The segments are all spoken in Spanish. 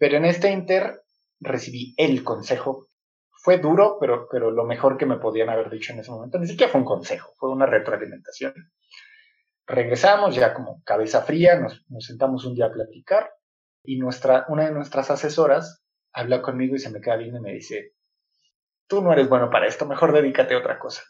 Pero en este inter recibí el consejo. Fue duro, pero, pero lo mejor que me podían haber dicho en ese momento, ni siquiera fue un consejo, fue una retroalimentación. Regresamos ya como cabeza fría, nos, nos sentamos un día a platicar y nuestra, una de nuestras asesoras habla conmigo y se me queda viendo y me dice, tú no eres bueno para esto, mejor dedícate a otra cosa.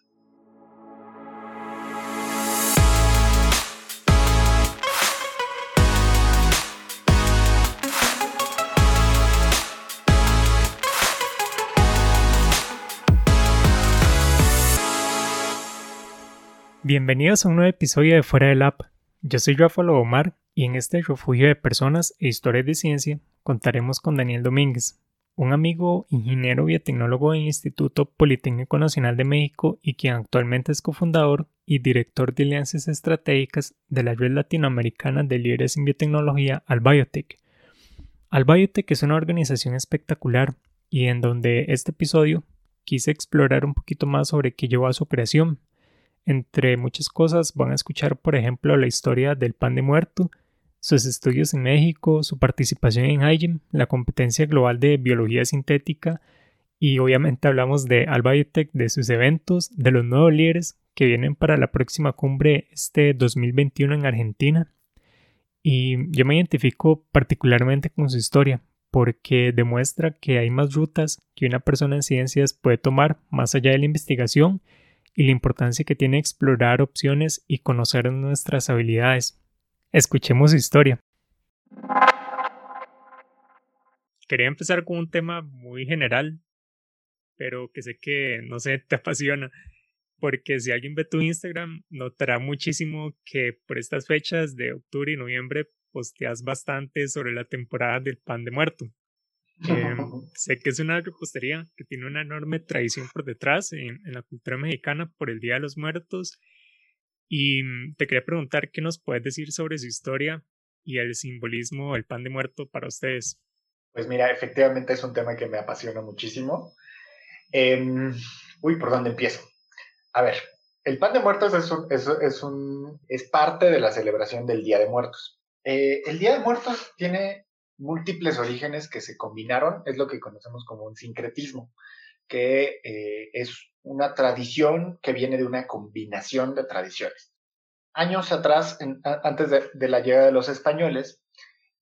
Bienvenidos a un nuevo episodio de Fuera del App. Yo soy Rafael Omar y en este refugio de personas e historias de ciencia contaremos con Daniel Domínguez, un amigo ingeniero biotecnólogo del Instituto Politécnico Nacional de México y quien actualmente es cofundador y director de alianzas estratégicas de la Red Latinoamericana de Líderes en Biotecnología, Albiotech. Albiotech es una organización espectacular y en donde este episodio quise explorar un poquito más sobre qué llevó a su creación entre muchas cosas van a escuchar, por ejemplo, la historia del pan de muerto, sus estudios en México, su participación en HIGEM, la competencia global de biología sintética y obviamente hablamos de Albiotech, de sus eventos, de los nuevos líderes que vienen para la próxima cumbre este 2021 en Argentina. Y yo me identifico particularmente con su historia porque demuestra que hay más rutas que una persona en ciencias puede tomar más allá de la investigación y la importancia que tiene explorar opciones y conocer nuestras habilidades. Escuchemos historia. Quería empezar con un tema muy general, pero que sé que, no sé, te apasiona, porque si alguien ve tu Instagram, notará muchísimo que por estas fechas de octubre y noviembre posteas bastante sobre la temporada del pan de muerto. Em, sé que es una repostería que tiene una enorme tradición por detrás en, la cultura mexicana por el Día de los Muertos. Y mm, te quería preguntar qué nos puedes decir sobre su historia y el simbolismo del pan de muerto para ustedes. Pues mira, efectivamente es un tema que me apasiona muchísimo. Em, uy, ¿por dónde empiezo? A ver, el pan de muertos es, es, es, un, es parte de la celebración del Día de Muertos. Eh, el Día de Muertos tiene múltiples orígenes que se combinaron, es lo que conocemos como un sincretismo, que eh, es una tradición que viene de una combinación de tradiciones. Años atrás, antes de, la llegada de los españoles,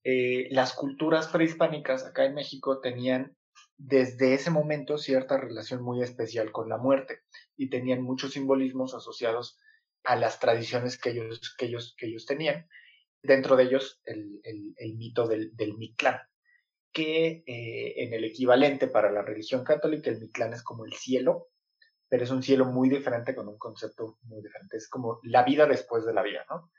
eh, las culturas prehispánicas acá en México tenían desde ese momento cierta relación muy especial con la muerte y tenían muchos simbolismos asociados a las tradiciones que ellos, que ellos, que ellos tenían dentro de ellos el, mito del, del, Mictlán, que eh, en el equivalente para la religión católica, el Mictlán es como el cielo, pero es un cielo muy diferente con un concepto muy diferente, es como la vida después de la vida, ¿no?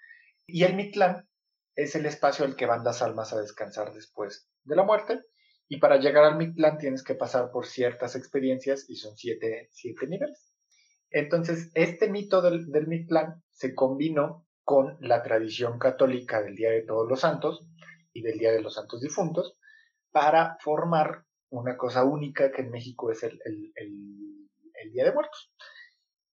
Y el Mictlán es el espacio al que van las almas a descansar después de la muerte, y para llegar al Mictlán tienes que pasar por ciertas experiencias y son siete, siete niveles. Entonces, este mito del, del Mictlán se combinó con la tradición católica del Día de Todos los Santos y del Día de los Santos Difuntos para formar una cosa única que en México es el, Día de Muertos.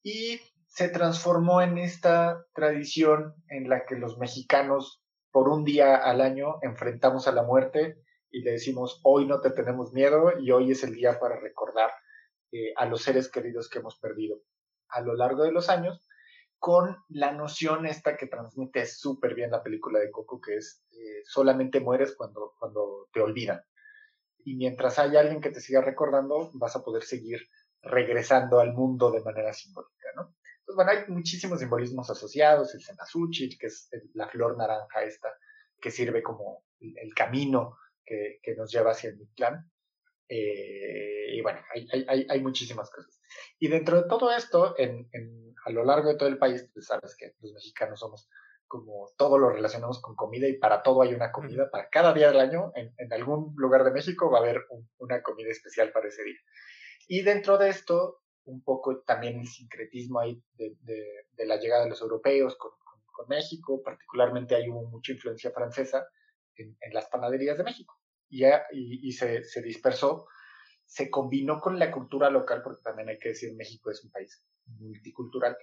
Y se transformó en esta tradición en la que los mexicanos por un día al año enfrentamos a la muerte y le decimos hoy no te tenemos miedo y hoy es el día para recordar eh, a los seres queridos que hemos perdido a lo largo de los años con la noción esta que transmite súper bien la película de Coco, que es eh, solamente mueres cuando, cuando te olvidan. Y mientras haya alguien que te siga recordando, vas a poder seguir regresando al mundo de manera simbólica, ¿no? Entonces, bueno, hay muchísimos simbolismos asociados, el cempasúchil, que es la flor naranja esta, que sirve como el camino que, que nos lleva hacia el Mictlán. Eh, y bueno, hay, hay, hay, muchísimas cosas. Y dentro de todo esto, en, en, a lo largo de todo el país, pues sabes que los mexicanos somos como todo lo relacionamos con comida y para todo hay una comida, para cada día del año, en, en algún lugar de México va a haber una comida especial para ese día. Y dentro de esto, un poco también el sincretismo ahí de, de, la llegada de los europeos con, con, México, particularmente hay mucha influencia francesa en, en las panaderías de México y, y, se, se, dispersó, se combinó con la cultura local, porque también hay que decir, México es un país multicultural,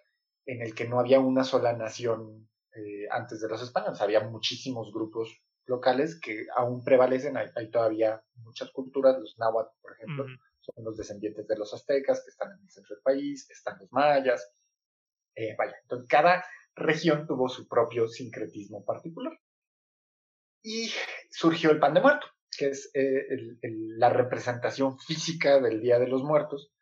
en el que no había una sola nación eh, antes de los españoles, había muchísimos grupos locales que aún prevalecen. Hay, todavía muchas culturas, los náhuatl, por ejemplo, son los descendientes de los aztecas que están en el centro del país, están los mayas. Eh, vaya, entonces cada región tuvo su propio sincretismo particular. Y surgió el pan de muerto, que es eh, la representación física del Día de los Muertos,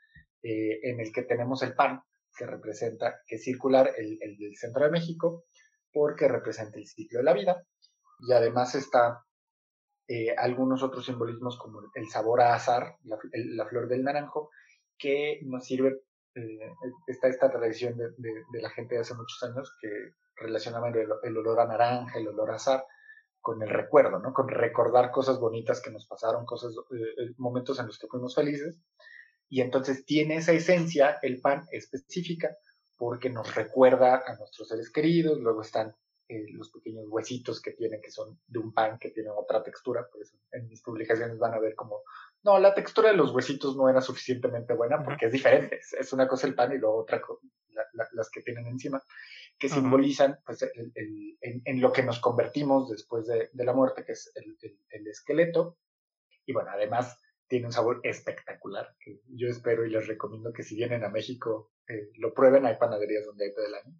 eh, en el que tenemos el pan, que representa, que es circular, el, del centro de México, porque representa el ciclo de la vida, y además está eh, algunos otros simbolismos como el sabor a azar, la, flor del naranjo, que nos sirve, eh, está esta tradición de, la gente de hace muchos años que relacionaban el, olor a naranja, el olor a azar, con el recuerdo, ¿no? Con recordar cosas bonitas que nos pasaron, cosas, eh, momentos en los que fuimos felices. Y entonces tiene esa esencia, el pan específica, porque nos recuerda a nuestros seres queridos, luego están eh, los pequeños huesitos que tiene, que son de un pan que tiene otra textura, por eso en mis publicaciones van a ver como, no, la textura de los huesitos no era suficientemente buena porque es diferente, es, una cosa el pan y luego otra cosa, las que tienen encima, que simbolizan pues, en, lo que nos convertimos después de, la muerte, que es el, esqueleto, y bueno, además tiene un sabor espectacular, que yo espero y les recomiendo que si vienen a México eh, lo prueben, hay panaderías donde hay todo el año.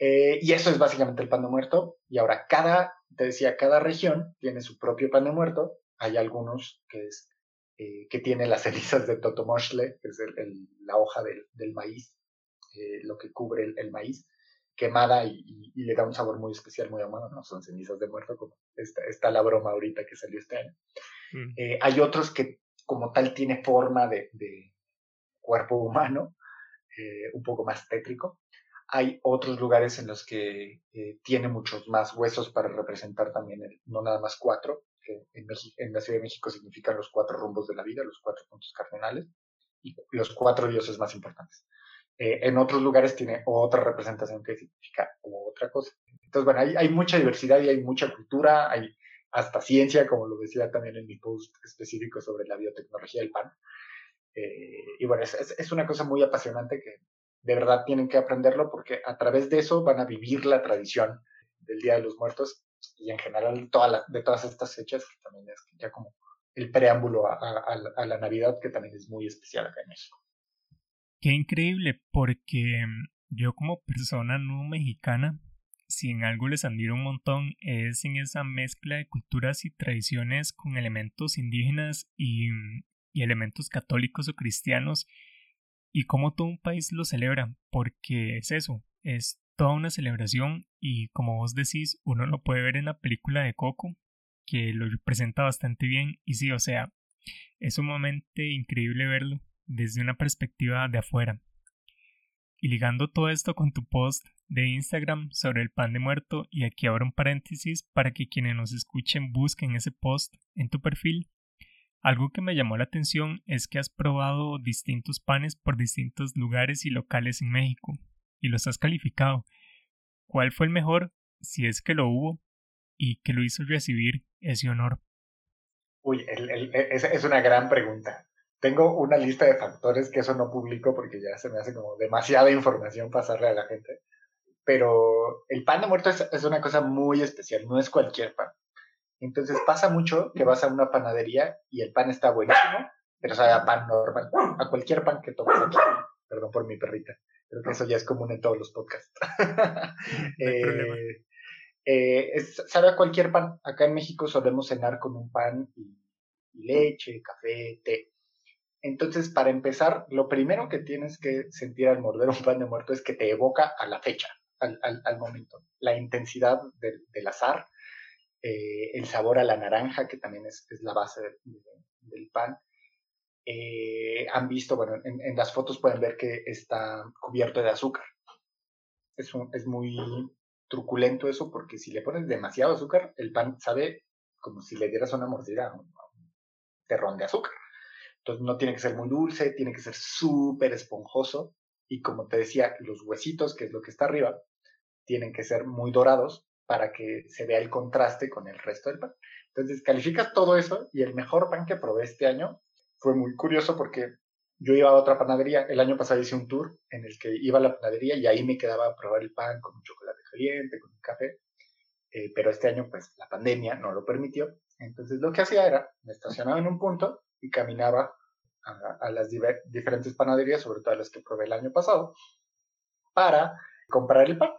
Eh, y eso es básicamente el pan de muerto. Y ahora cada, te decía, cada región tiene su propio pan de muerto. Hay algunos que es eh, que tiene las cenizas de totomoshle, que es la hoja del, maíz, lo que cubre el, maíz, quemada y, le da un sabor muy especial, muy amado. No son cenizas de muerto, como está, la broma ahorita que salió este año. Mm. hay otros que como tal tiene forma de cuerpo humano, eh, un poco más tétrico. Hay otros lugares en los que eh, tiene muchos más huesos para representar también, no nada más cuatro, que en, en, la Ciudad de México significan los cuatro rumbos de la vida, los cuatro puntos cardinales, y los cuatro dioses más importantes. Eh, en otros lugares tiene otra representación que significa otra cosa. Entonces, bueno, hay, mucha diversidad y hay mucha cultura, hay hasta ciencia, como lo decía también en mi post específico sobre la biotecnología del pan. Eh, y bueno, es, una cosa muy apasionante que de verdad tienen que aprenderlo porque a través de eso van a vivir la tradición del Día de los Muertos y en general toda de todas estas fechas, que también es ya como el preámbulo a, la Navidad, que también es muy especial acá en México. Qué increíble, porque mm, yo como persona no mexicana, si en algo les admiro un montón, es en esa mezcla de culturas y tradiciones con elementos indígenas y, mm, y elementos católicos o cristianos y cómo todo un país lo celebra, porque es eso, es toda una celebración y como vos decís, uno lo puede ver en la película de Coco, que lo presenta bastante bien y sí, o sea, es sumamente increíble verlo desde una perspectiva de afuera. Y ligando todo esto con tu post de Instagram sobre el pan de muerto, y aquí abro un paréntesis para que quienes nos escuchen busquen ese post en tu perfil, algo que me llamó la atención es que has probado distintos panes por distintos lugares y locales en México y los has calificado. ¿Cuál fue el mejor, si es que lo hubo, y que lo hizo recibir ese honor? Uy, es, una gran pregunta. Tengo una lista de factores que eso no publico porque ya se me hace como demasiada información pasarle a la gente. Pero el pan de muerto es una cosa muy especial, no es cualquier pan. Entonces pasa mucho que vas a una panadería y el pan está buenísimo, pero sabe a pan normal, a cualquier pan que tomes aquí. Perdón por mi perrita. Creo que eso ya es común en todos los podcasts. eh, eh, sabe a cualquier pan. Acá en México solemos cenar con un pan y, leche, café, té. Entonces, para empezar, lo primero que tienes que sentir al morder un pan de muerto es que te evoca a la fecha, al, momento. La intensidad del azar, eh, el sabor a la naranja, que también es, la base del pan. Eh, han visto, bueno, en, las fotos pueden ver que está cubierto de azúcar. Es, es muy truculento eso porque si le pones demasiado azúcar, el pan sabe como si le dieras una mordida a un, terrón de azúcar. Entonces no tiene que ser muy dulce, tiene que ser súper esponjoso y como te decía, los huesitos, que es lo que está arriba, tienen que ser muy dorados para que se vea el contraste con el resto del pan. Entonces calificas todo eso y el mejor pan que probé este año fue muy curioso porque yo iba a otra panadería, el año pasado hice un tour en el que iba a la panadería y ahí me quedaba a probar el pan con un chocolate caliente, con un café. eh, pero este año pues la pandemia no lo permitió. Entonces lo que hacía era, me estacionaba en un punto y caminaba a, las diferentes panaderías, sobre todo las que probé el año pasado, para comprar el pan.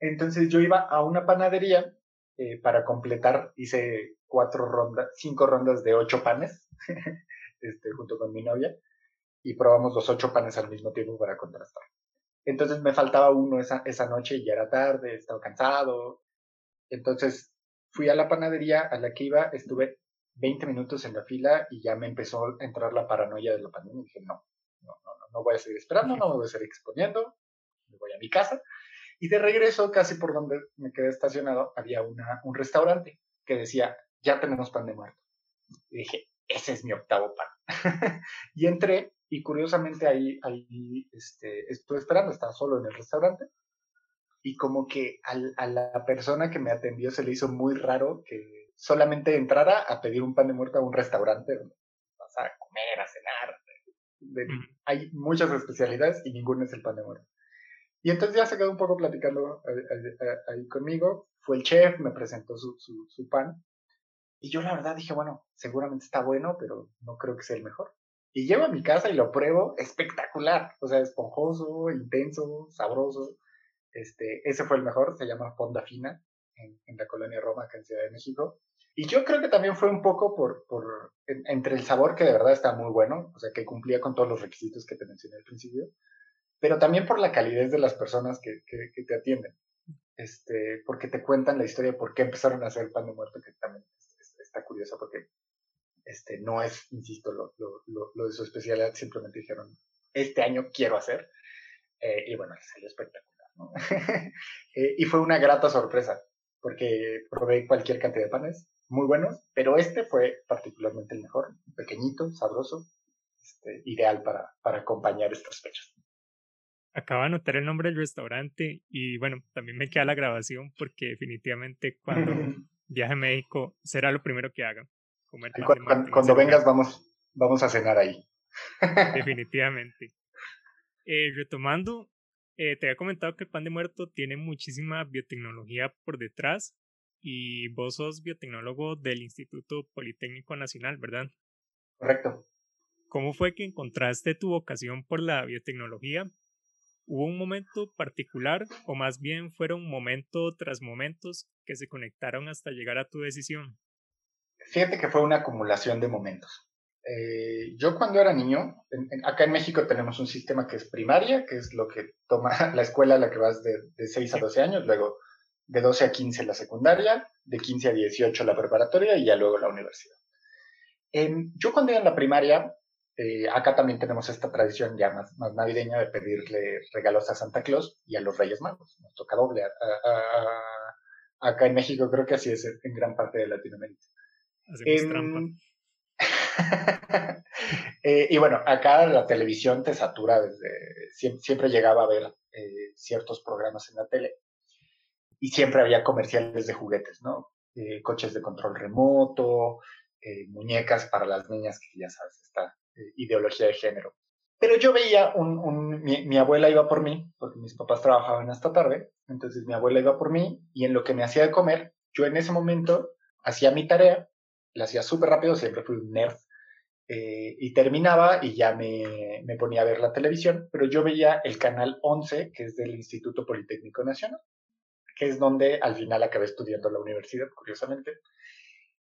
Entonces yo iba a una panadería eh, para completar, hice cuatro rondas, cinco rondas de ocho panes, este, junto con mi novia, y probamos los ocho panes al mismo tiempo para contrastar. Entonces me faltaba uno esa, esa noche y ya era tarde, estaba cansado. Entonces fui a la panadería a la que iba, estuve 20 minutos en la fila y ya me empezó a entrar la paranoia de la pandemia. Dije, no, no, no, no, voy a seguir esperando, no voy a seguir exponiendo, me voy a mi casa. Y de regreso, casi por donde me quedé estacionado, había un restaurante que decía, ya tenemos pan de muerto. Y dije, ese es mi octavo pan. y entré y curiosamente ahí, ahí este, estuve esperando, estaba solo en el restaurante. Y como que a la persona que me atendió se le hizo muy raro que solamente entrara a pedir un pan de muerto a un restaurante donde vas a comer, a cenar. hay muchas especialidades y ninguno es el pan de muerto. Y entonces ya se quedó un poco platicando eh, eh, eh, ahí, conmigo. Fue el chef, me presentó su, su, su, pan. Y yo la verdad dije, bueno, seguramente está bueno, pero no creo que sea el mejor. Y llego a mi casa y lo pruebo espectacular. O sea, esponjoso, intenso, sabroso. Este, ese fue el mejor, se llama Fonda Fina, en, en la colonia Roma, acá en Ciudad de México. Y yo creo que también fue un poco por, por entre el sabor que de verdad está muy bueno, o sea, que cumplía con todos los requisitos que te mencioné al principio, pero también por la calidez de las personas que, que, te atienden, este, porque te cuentan la historia de por qué empezaron a hacer pan de muerto, que también está curioso porque este, no es, insisto, lo, lo, lo, de su especialidad, simplemente dijeron, este año quiero hacer, eh, y bueno, salió espectacular, ¿no? eh, y fue una grata sorpresa, porque probé cualquier cantidad de panes, muy buenos, pero este fue particularmente el mejor, pequeñito, sabroso, este, ideal para, para acompañar estas fechas. Acabo de anotar el nombre del restaurante y bueno, también me queda la grabación porque definitivamente cuando viaje a México será lo primero que haga. Comer cuando, cuando, vengas vamos, vamos a cenar ahí. definitivamente. Eh, retomando, eh, te había comentado que el pan de muerto tiene muchísima biotecnología por detrás y vos sos biotecnólogo del Instituto Politécnico Nacional, ¿verdad? Correcto. ¿Cómo fue que encontraste tu vocación por la biotecnología? ¿Hubo un momento particular o más bien fueron momento tras momentos que se conectaron hasta llegar a tu decisión? Fíjate que fue una acumulación de momentos. Eh, yo cuando era niño, acá en México tenemos un sistema que es primaria, que es lo que toma la escuela a la que vas de, de 6 a 12 años, luego de 12 a 15 la secundaria, de 15 a 18 la preparatoria y ya luego la universidad. yo cuando iba en la primaria, eh, acá también tenemos esta tradición ya más, más, navideña de pedirle regalos a Santa Claus y a los Reyes Magos. Nos toca doble. acá en México creo que así es en gran parte de Latinoamérica. Hacemos trampa. Eh, y bueno, acá la televisión te satura desde... Siempre, llegaba a ver eh, ciertos programas en la tele y siempre había comerciales de juguetes, ¿no? Coches de control remoto, eh, muñecas para las niñas, que ya sabes, esta eh, ideología de género. Pero yo veía, un, mi, abuela iba por mí, porque mis papás trabajaban hasta tarde, entonces mi abuela iba por mí y en lo que me hacía de comer, yo en ese momento hacía mi tarea, la hacía súper rápido, siempre fui un nerd, eh, y terminaba y ya me, me, ponía a ver la televisión, pero yo veía el canal 11, que es del Instituto Politécnico Nacional que es donde al final acabé estudiando en la universidad, curiosamente.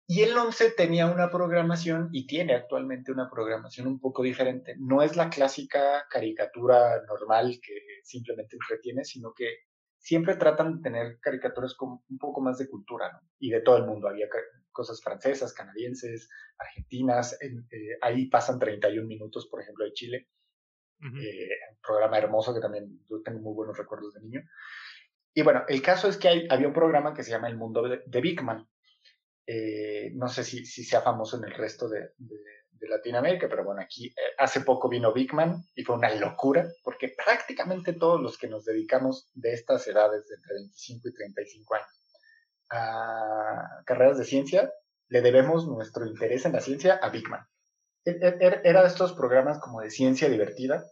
Y el 11 tenía una programación y tiene actualmente una programación un poco diferente. No es la clásica caricatura normal que simplemente entretiene, sino que siempre tratan de tener caricaturas con un poco más de cultura, ¿no? Y de todo el mundo. Había cosas francesas, canadienses, argentinas. Eh, ahí pasan 31 minutos, por ejemplo, de Chile. Eh, un programa hermoso que también yo tengo muy buenos recuerdos de niño. Y bueno, el caso es que hay, había un programa que se llama El Mundo de, Big Man. Eh, no sé si, si, sea famoso en el resto de, de, Latinoamérica, pero bueno, aquí eh, hace poco vino Big Man y fue una locura, porque prácticamente todos los que nos dedicamos de estas edades, de entre 25 y 35 años, a carreras de ciencia, le debemos nuestro interés en la ciencia a Big Man. E, e, era de estos programas como de ciencia divertida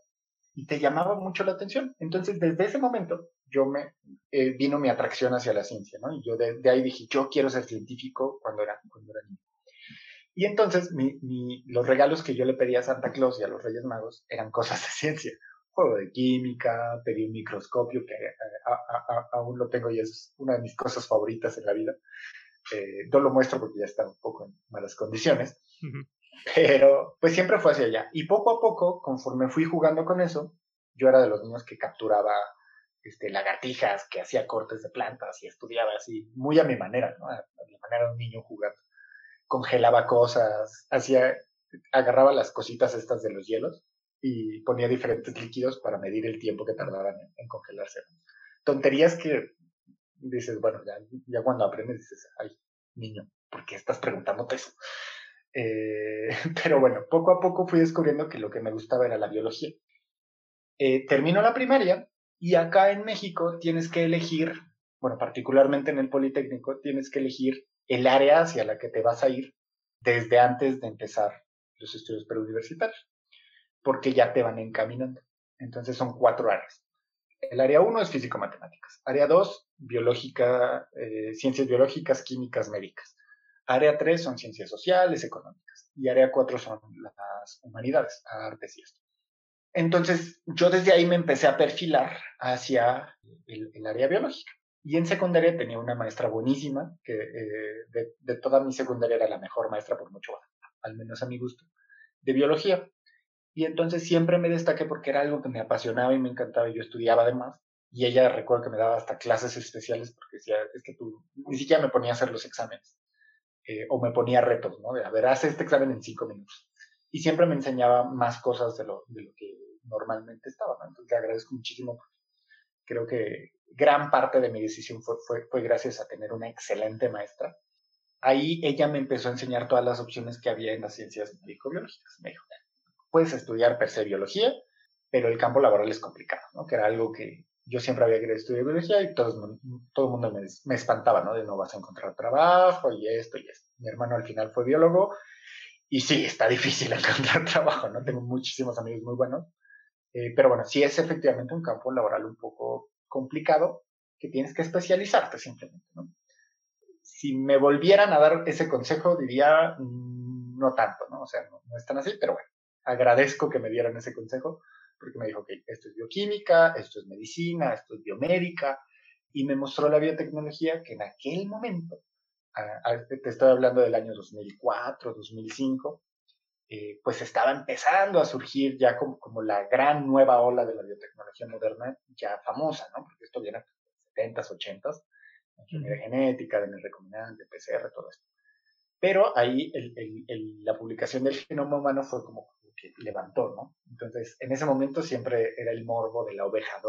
y te llamaba mucho la atención. Entonces, desde ese momento, yo me, eh, vino mi atracción hacia la ciencia, ¿no? Y yo de, ahí dije, yo quiero ser científico cuando era, cuando era niño. Y entonces mi, los regalos que yo le pedía a Santa Claus y a los Reyes Magos eran cosas de ciencia. Juego de química, pedí un microscopio que eh, aún lo tengo y es una de mis cosas favoritas en la vida. Eh, no lo muestro porque ya está un poco en malas condiciones. Pero pues siempre fue hacia allá. Y poco a poco, conforme fui jugando con eso, yo era de los niños que capturaba este, lagartijas, que hacía cortes de plantas y estudiaba así, muy a mi manera, ¿no? A, mi manera de un niño jugando. Congelaba cosas, hacía, agarraba las cositas estas de los hielos y ponía diferentes líquidos para medir el tiempo que tardaban en, congelarse. Tonterías que dices, bueno, ya, ya cuando aprendes dices, ay, niño, ¿por qué estás preguntándote eso? Eh, pero bueno, poco a poco fui descubriendo que lo que me gustaba era la biología. Eh, termino la primaria y acá en México tienes que elegir, bueno, particularmente en el Politécnico, tienes que elegir el área hacia la que te vas a ir desde antes de empezar los estudios preuniversitarios, porque ya te van encaminando. Entonces son cuatro áreas. El área uno es físico-matemáticas. Área dos, biológica, eh, ciencias biológicas, químicas, médicas. Área tres son ciencias sociales, económicas. Y área cuatro son las humanidades, artes y esto. Entonces, yo desde ahí me empecé a perfilar hacia el, área biológica. Y en secundaria tenía una maestra buenísima, que eh, de, toda mi secundaria era la mejor maestra por mucho, al menos a mi gusto, de biología. Y entonces siempre me destaqué porque era algo que me apasionaba y me encantaba y yo estudiaba además. Y ella recuerdo que me daba hasta clases especiales porque decía, es que tú ni siquiera me ponía a hacer los exámenes. Eh, o me ponía retos, ¿no? De, a ver, haz este examen en cinco minutos. Y siempre me enseñaba más cosas de lo, de lo que normalmente estaba. Entonces le agradezco muchísimo porque creo que gran parte de mi decisión fue, fue, fue gracias a tener una excelente maestra. Ahí ella me empezó a enseñar todas las opciones que había en las ciencias médico-biológicas. Me dijo, puedes estudiar per se biología, pero el campo laboral es complicado, ¿no? Que era algo que yo siempre había querido estudiar biología y todo, todo el mundo me, me, espantaba, ¿no? De no vas a encontrar trabajo y esto y esto. Mi hermano al final fue biólogo y sí, está difícil encontrar trabajo, ¿no? Tengo muchísimos amigos muy buenos, eh, pero bueno, sí es efectivamente un campo laboral un poco complicado que tienes que especializarte simplemente. Si me volvieran a dar ese consejo, diría mm, no tanto, ¿no? O sea, no, no, es tan así, pero bueno, agradezco que me dieran ese consejo porque me dijo que esto es bioquímica, esto es medicina, esto es biomédica, y me mostró la biotecnología que en aquel momento, te estoy hablando del año 2004, 2005, eh, pues estaba empezando a surgir ya como, como, la gran nueva ola de la biotecnología moderna, ya famosa, ¿no? Porque esto viene en los 70s, 80s, ingeniería genética, DNA recombinante, PCR, todo esto. Pero ahí el, el, la publicación del genoma humano fue como que levantó, ¿no? Entonces, en ese momento siempre era el morbo de la oveja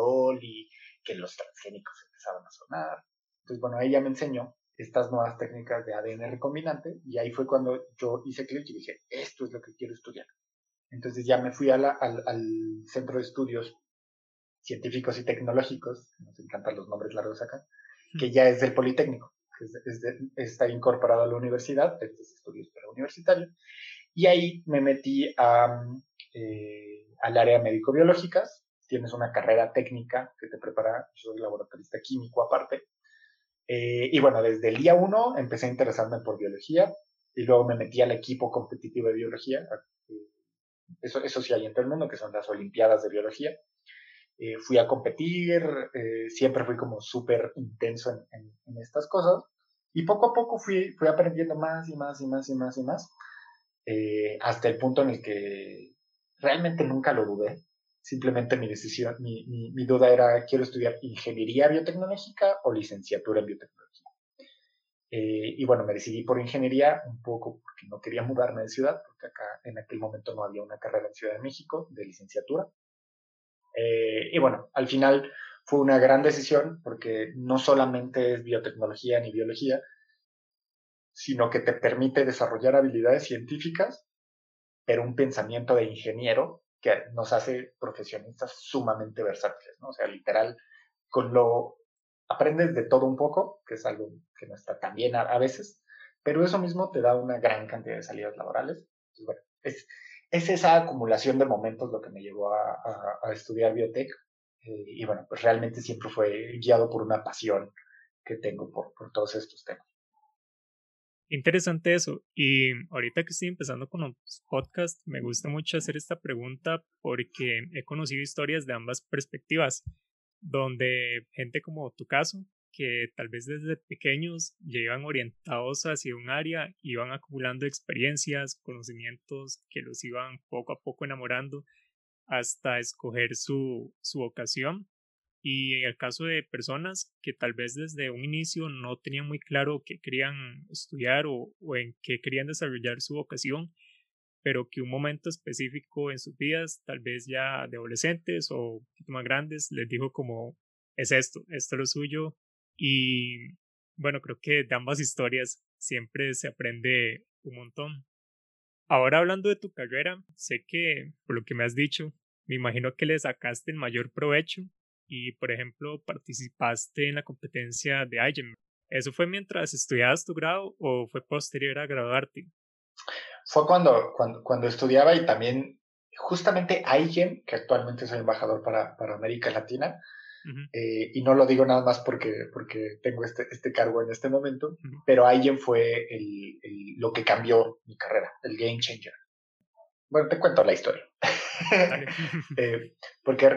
y que los transgénicos empezaban a sonar. Entonces, bueno, ella me enseñó estas nuevas técnicas de ADN recombinante y ahí fue cuando yo hice clic y dije, esto es lo que quiero estudiar. Entonces ya me fui al, al, Centro de Estudios Científicos y Tecnológicos, nos encantan los nombres largos acá, que ya es del Politécnico, que es está incorporado a la universidad, este es estudios universitarios, y ahí me metí a, eh, al área médico-biológicas, tienes una carrera técnica que te prepara, yo soy laboratorista químico aparte, eh, y bueno, desde el día uno empecé a interesarme por biología y luego me metí al equipo competitivo de biología. Eso, eso sí hay en todo el mundo, que son las Olimpiadas de Biología. Eh, fui a competir, eh, siempre fui como súper intenso en, en, estas cosas y poco a poco fui, fui aprendiendo más y más y más y más y más, hasta el punto en el que realmente nunca lo dudé simplemente mi decisión, mi, mi, duda era, quiero estudiar ingeniería biotecnológica o licenciatura en biotecnología. Eh, y bueno, me decidí por ingeniería un poco porque no quería mudarme de ciudad, porque acá en aquel momento no había una carrera en Ciudad de México de licenciatura. Eh, y bueno, al final fue una gran decisión porque no solamente es biotecnología ni biología, sino que te permite desarrollar habilidades científicas, pero un pensamiento de ingeniero nos hace profesionistas sumamente versátiles, ¿no? O sea, literal, con lo aprendes de todo un poco, que es algo que no está tan bien a, veces, pero eso mismo te da una gran cantidad de salidas laborales. Es, es esa acumulación de momentos lo que me llevó a, a, estudiar biotech Eh, y bueno, pues realmente siempre fue guiado por una pasión que tengo por, por todos estos temas. Interesante eso. Y ahorita que estoy empezando con los podcasts, me gusta mucho hacer esta pregunta porque he conocido historias de ambas perspectivas, donde gente como tu caso, que tal vez desde pequeños llevan orientados hacia un área, iban acumulando experiencias, conocimientos que los iban poco a poco enamorando hasta escoger su, su vocación y en el caso de personas que tal vez desde un inicio no tenían muy claro qué querían estudiar o, en qué querían desarrollar su vocación, pero que un momento específico en sus vidas, tal vez ya de adolescentes o más grandes, les dijo como, es esto, esto es lo suyo. Y bueno, creo que de ambas historias siempre se aprende un montón. Ahora hablando de tu carrera, sé que, por lo que me has dicho, me imagino que le sacaste el mayor provecho y, por ejemplo, participaste en la competencia de IGEM. ¿Eso fue mientras estudiabas tu grado o fue posterior a graduarte? Fue cuando, cuando, cuando estudiaba y también justamente IGEM, que actualmente soy embajador para, para América Latina, eh, y no lo digo nada más porque, porque tengo este, este cargo en este momento, pero IGEM fue el, lo que cambió mi carrera, el game changer. Bueno, te cuento la historia. eh, porque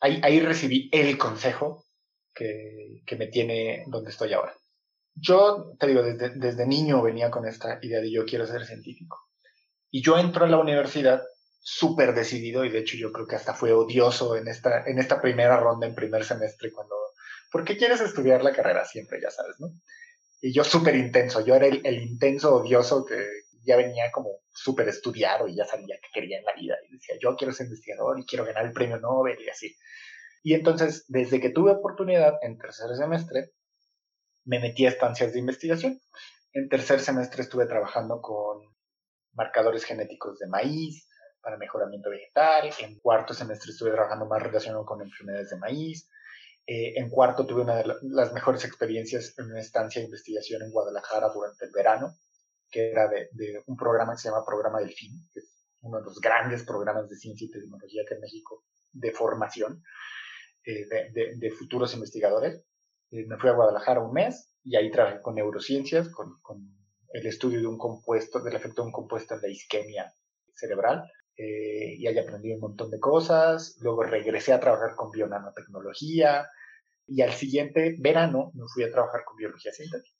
ahí, recibí el consejo que, que, me tiene donde estoy ahora. Yo, te digo, desde, desde niño venía con esta idea de yo quiero ser científico. Y yo entro a la universidad súper decidido y de hecho yo creo que hasta fue odioso en esta, en esta primera ronda, en primer semestre, cuando, ¿por qué quieres estudiar la carrera siempre, ya sabes, no? Y yo súper intenso, yo era el, el, intenso odioso que ya venía como súper estudiado y ya sabía que quería en la vida. Y decía, yo quiero ser investigador y quiero ganar el premio Nobel y así. Y entonces, desde que tuve oportunidad en tercer semestre, me metí a estancias de investigación. En tercer semestre estuve trabajando con marcadores genéticos de maíz para mejoramiento vegetal. En cuarto semestre estuve trabajando más relacionado con enfermedades de maíz. Eh, en cuarto tuve una de las mejores experiencias en una estancia de investigación en Guadalajara durante el verano, que era de, un programa que se llama Programa Delfín, que es uno de los grandes programas de ciencia y tecnología que en México de formación eh, de, futuros investigadores. Eh, me fui a Guadalajara un mes y ahí trabajé con neurociencias, con, el estudio de un compuesto, del efecto de un compuesto en la isquemia cerebral. Eh, y ahí aprendí un montón de cosas. Luego regresé a trabajar con bionanotecnología y al siguiente verano me fui a trabajar con biología sintética.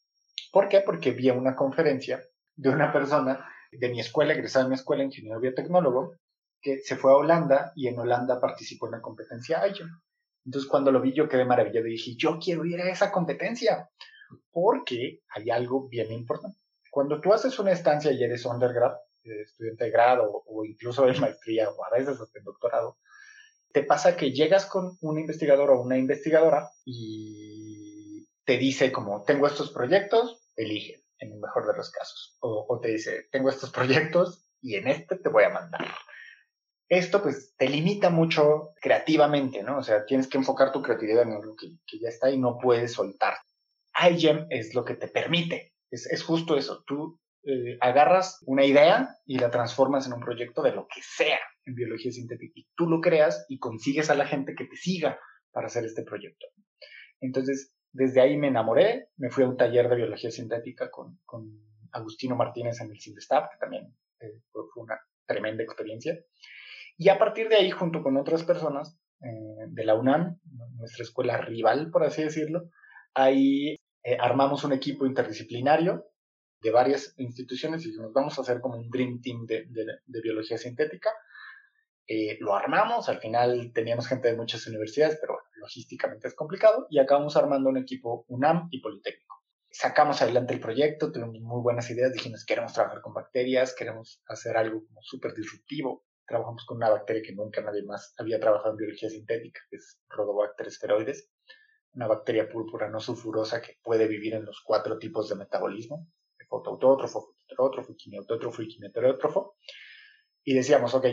¿Por qué? Porque vi una conferencia de una persona de mi escuela, egresada de mi escuela, ingeniero biotecnólogo, que se fue a Holanda y en Holanda participó en la competencia IGEM. Entonces cuando lo vi yo quedé maravillado y dije, yo quiero ir a esa competencia, porque hay algo bien importante. Cuando tú haces una estancia y eres undergrad, eh, estudiante de grado o incluso de maestría o a veces hasta en doctorado, te pasa que llegas con un investigador o una investigadora y te dice como, tengo estos proyectos, elige en el mejor de los casos. O, te dice, tengo estos proyectos y en este te voy a mandar. Esto pues te limita mucho creativamente, ¿no? O sea, tienes que enfocar tu creatividad en algo que, ya está y no puedes soltar. iGEM es lo que te permite. Es, es justo eso. Tú eh, agarras una idea y la transformas en un proyecto de lo que sea en biología sintética. Y tú lo creas y consigues a la gente que te siga para hacer este proyecto. Entonces, desde ahí me enamoré, me fui a un taller de biología sintética con, con Agustino Martínez en el CINDESTAP, que también eh, fue una tremenda experiencia. Y a partir de ahí, junto con otras personas eh, de la UNAM, nuestra escuela rival, por así decirlo, ahí eh, armamos un equipo interdisciplinario de varias instituciones y dijimos, vamos a hacer como un Dream Team de, de, biología sintética lo armamos, al final teníamos gente de muchas universidades, pero logísticamente es complicado, y acabamos armando un equipo UNAM y Politécnico. Sacamos adelante el proyecto, tuvimos muy buenas ideas, dijimos, queremos trabajar con bacterias, queremos hacer algo como súper disruptivo. Trabajamos con una bacteria que nunca nadie más había trabajado en biología sintética, que es Rhodobacter spheroides, una bacteria púrpura no sulfurosa que puede vivir en los cuatro tipos de metabolismo, fotoautótrofo, fotoautótrofo, quimiautótrofo y quimioterótrofo. Y decíamos, ok,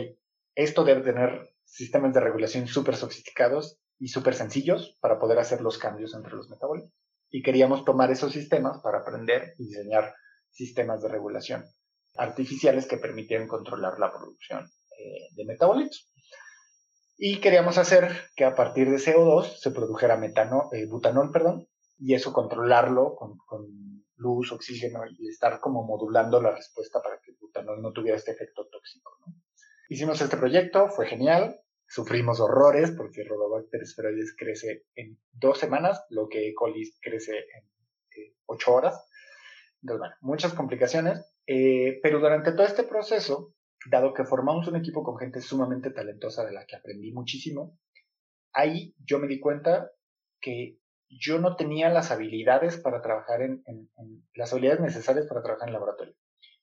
esto debe tener sistemas de regulación súper sofisticados y súper sencillos para poder hacer los cambios entre los metabolitos. Y queríamos tomar esos sistemas para aprender y diseñar sistemas de regulación artificiales que permitieran controlar la producción eh, de metabolitos. Y queríamos hacer que a partir de CO2 se produjera metano, eh, butanol, perdón, y eso controlarlo con, con, luz, oxígeno y estar como modulando la respuesta para que el butanol no tuviera este efecto tóxico. ¿no? Hicimos este proyecto, fue genial, sufrimos horrores porque Rhodobacter spheroides crece en dos semanas, lo que E. coli crece en eh, ocho horas. Entonces, bueno, muchas complicaciones, eh, pero durante todo este proceso dado que formamos un equipo con gente sumamente talentosa de la que aprendí muchísimo, ahí yo me di cuenta que yo no tenía las habilidades para trabajar en, las habilidades necesarias para trabajar en laboratorio.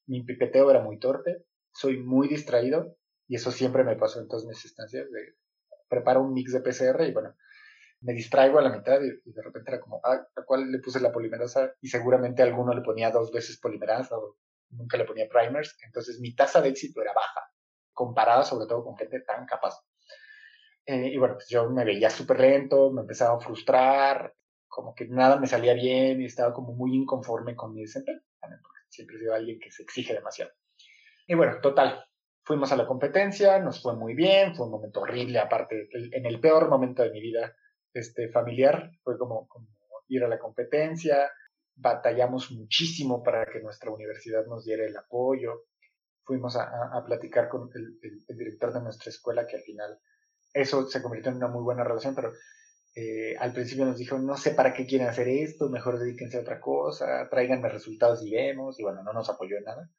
Mi pipeteo era muy torpe, soy muy distraído y eso siempre me pasó en todas mis instancias de preparo un mix de PCR y bueno, me distraigo a la mitad y, de repente era como, ah, ¿a cuál le puse la polimerasa? Y seguramente alguno le ponía dos veces polimerasa o nunca le ponía primers, entonces mi tasa de éxito era baja, comparada sobre todo con gente tan capaz. Eh, y bueno, pues yo me veía súper lento, me empezaba a frustrar, como que nada me salía bien y estaba como muy inconforme con mi desempeño, siempre he sido alguien que se exige demasiado. Y bueno, total, fuimos a la competencia, nos fue muy bien, fue un momento horrible, aparte, en el peor momento de mi vida este, familiar, fue como, ir a la competencia, batallamos muchísimo para que nuestra universidad nos diera el apoyo. Fuimos a, platicar con el, director de nuestra escuela, que al final eso se convirtió en una muy buena relación, pero eh, al principio nos dijo, no sé para qué quieren hacer esto, mejor dedíquense a otra cosa, tráiganme resultados y vemos, y bueno, no nos apoyó en nada.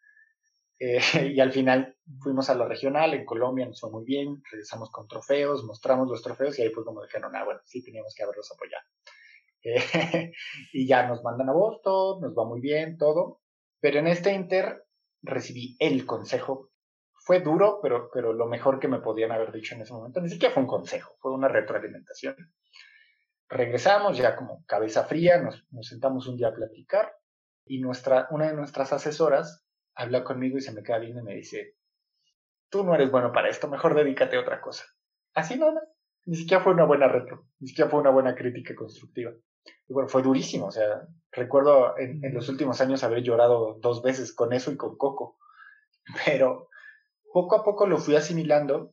Eh, y al final fuimos a lo regional, en Colombia nos fue muy bien, regresamos con trofeos, mostramos los trofeos y ahí fue como dijeron, ah, bueno, sí teníamos que haberlos apoyado. y ya nos mandan a Boston, nos va muy bien, todo. Pero en este Inter recibí el consejo. Fue duro, pero, pero lo mejor que me podían haber dicho en ese momento, ni siquiera fue un consejo, fue una retroalimentación. Regresamos ya como cabeza fría, nos, nos sentamos un día a platicar y nuestra, una de nuestras asesoras habla conmigo y se me queda viendo y me dice, tú no eres bueno para esto, mejor dedícate a otra cosa. Así nada, ni siquiera fue una buena retro, ni siquiera fue una buena crítica constructiva. Y bueno, fue durísimo, o sea, recuerdo en, los últimos años haber llorado dos veces con eso y con Coco, pero poco a poco lo fui asimilando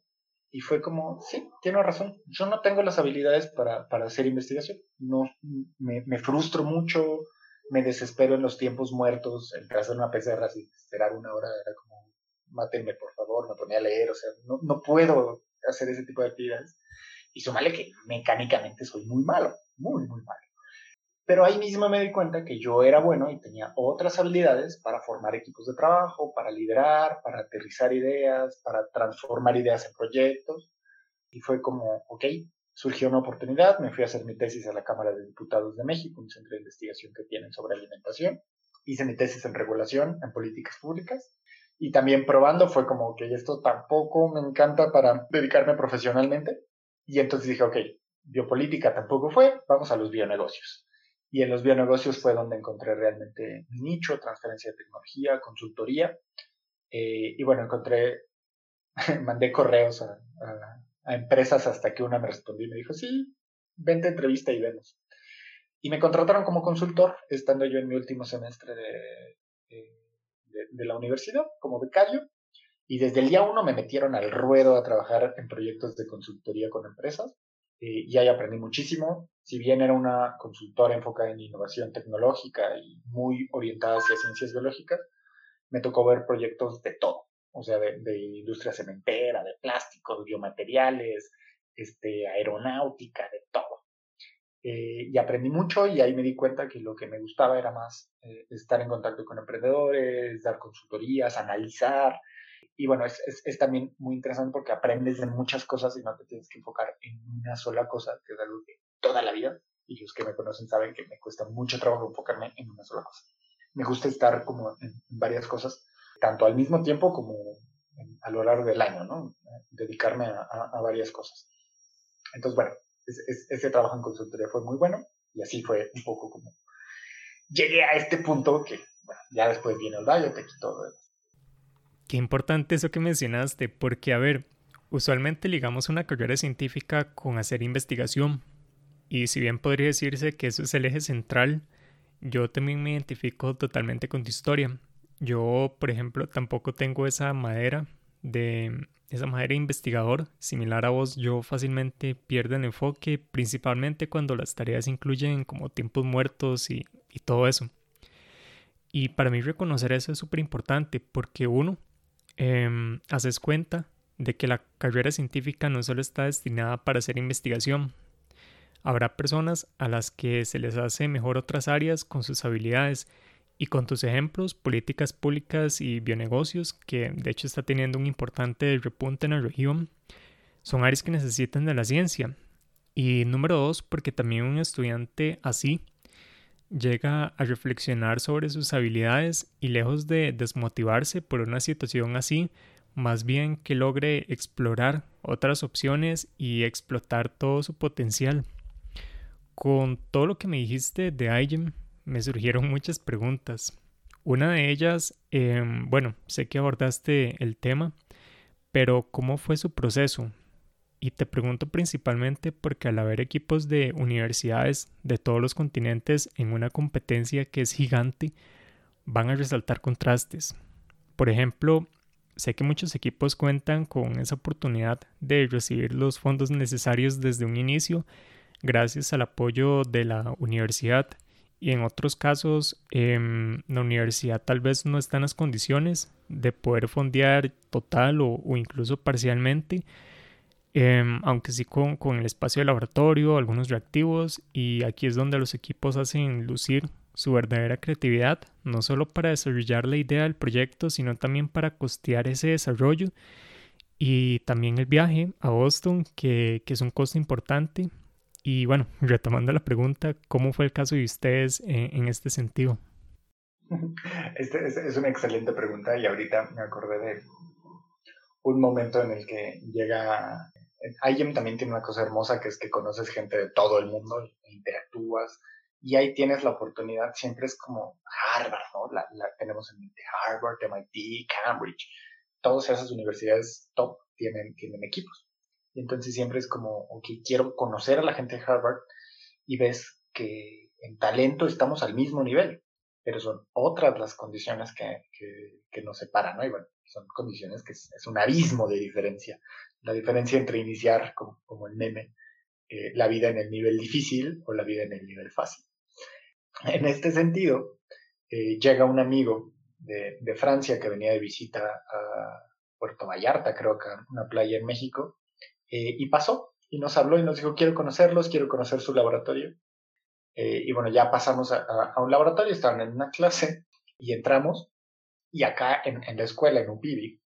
y fue como, sí, tiene razón, yo no tengo las habilidades para, para hacer investigación, no, me, me, frustro mucho, me desespero en los tiempos muertos, el hacer una PCR así, esperar una hora era como, mátenme por favor, me ponía a leer, o sea, no, no puedo hacer ese tipo de actividades. Y sumale que mecánicamente soy muy malo, muy, muy malo. Pero ahí mismo me di cuenta que yo era bueno y tenía otras habilidades para formar equipos de trabajo, para liderar, para aterrizar ideas, para transformar ideas en proyectos. Y fue como, ok, surgió una oportunidad, me fui a hacer mi tesis a la Cámara de Diputados de México, un centro de investigación que tienen sobre alimentación. Hice mi tesis en regulación, en políticas públicas. Y también probando fue como, que esto tampoco me encanta para dedicarme profesionalmente. Y entonces dije, ok, biopolítica tampoco fue, vamos a los bionegocios. Y en los bionegocios fue donde encontré realmente nicho, transferencia de tecnología, consultoría. Eh, y bueno, encontré, mandé correos a, empresas hasta que una me respondió y me dijo, sí, vente entrevista y vemos. Y me contrataron como consultor, estando yo en mi último semestre de, de, de la universidad, como becario. Y desde el día uno me metieron al ruedo a trabajar en proyectos de consultoría con empresas. Eh, y ahí aprendí muchísimo. Si bien era una consultora enfocada en innovación tecnológica y muy orientada hacia ciencias biológicas, me tocó ver proyectos de todo, o sea, de, industria cementera, de plásticos, biomateriales, este, aeronáutica, de todo. Eh, y aprendí mucho y ahí me di cuenta que lo que me gustaba era más eh, estar en contacto con emprendedores, dar consultorías, analizar, y bueno, es, es, también muy interesante porque aprendes de muchas cosas y no te tienes que enfocar en una sola cosa, que es algo que toda la vida, y los que me conocen saben que me cuesta mucho trabajo enfocarme en una sola cosa. Me gusta estar como en, varias cosas, tanto al mismo tiempo como a lo largo del año. Dedicarme a, varias cosas. Entonces, bueno, ese trabajo en consultoría fue muy bueno y así fue un poco como llegué a este punto que, bueno, ya después viene el biotech y todo Qué importante eso que mencionaste, porque a ver, usualmente ligamos una carrera científica con hacer investigación, y si bien podría decirse que eso es el eje central, yo también me identifico totalmente con tu historia. Yo, por ejemplo, tampoco tengo esa madera de esa manera investigador, similar a vos, yo fácilmente pierdo el enfoque, principalmente cuando las tareas incluyen como tiempos muertos y, y todo eso. Y para mí reconocer eso es súper importante porque uno, eh, haces cuenta de que la carrera científica no solo está destinada para hacer investigación. Habrá personas a las que se les hace mejor otras áreas con sus habilidades y con tus ejemplos, políticas públicas y bionegocios, que de hecho está teniendo un importante repunte en la región, son áreas que necesitan de la ciencia. Y número dos, porque también un estudiante así llega a reflexionar sobre sus habilidades y lejos de desmotivarse por una situación así, más bien que logre explorar otras opciones y explotar todo su potencial. Con todo lo que me dijiste de IGEM, me surgieron muchas preguntas. Una de ellas, em, bueno, sé que abordaste el tema, pero ¿cómo fue su proceso? Y te pregunto principalmente porque al haber equipos de universidades de todos los continentes en una competencia que es gigante, van a resaltar contrastes. Por ejemplo, Sé que muchos equipos cuentan con esa oportunidad de recibir los fondos necesarios desde un inicio gracias al apoyo de la universidad y en otros casos em, la universidad tal vez no está en las condiciones de poder fondear total o, incluso parcialmente, em, aunque sí con, con el espacio de laboratorio, algunos reactivos y aquí es donde los equipos hacen lucir su verdadera creatividad, no solo para desarrollar la idea del proyecto, sino también para costear ese desarrollo y también el viaje a Boston, que, es un costo importante. Y bueno, retomando la pregunta, ¿cómo fue el caso de ustedes en, este sentido? Este es, una excelente pregunta y ahorita me acordé de un momento en el que llega... IEM también tiene una cosa hermosa que es que conoces gente de todo el mundo, interactúas, y ahí tienes la oportunidad, siempre es como Harvard, ¿no? La, tenemos en mente Harvard, MIT, Cambridge, todas esas universidades top tienen, tienen equipos. Y entonces siempre es como, ok, quiero conocer a la gente de Harvard y ves que en talento estamos al mismo nivel, pero son otras las condiciones que, que, nos separan, ¿no? Y bueno, son condiciones que es, un abismo de diferencia. La diferencia entre iniciar, como, el meme, eh, la vida en el nivel difícil o la vida en el nivel fácil. En este sentido, eh, llega un amigo de, Francia que venía de visita a Puerto Vallarta, creo que una playa en México, eh, y pasó y nos habló y nos dijo, quiero conocerlos, quiero conocer su laboratorio. Eh, y bueno, ya pasamos a, un laboratorio, estaban en una clase y entramos y acá en, la escuela, en UPIBI,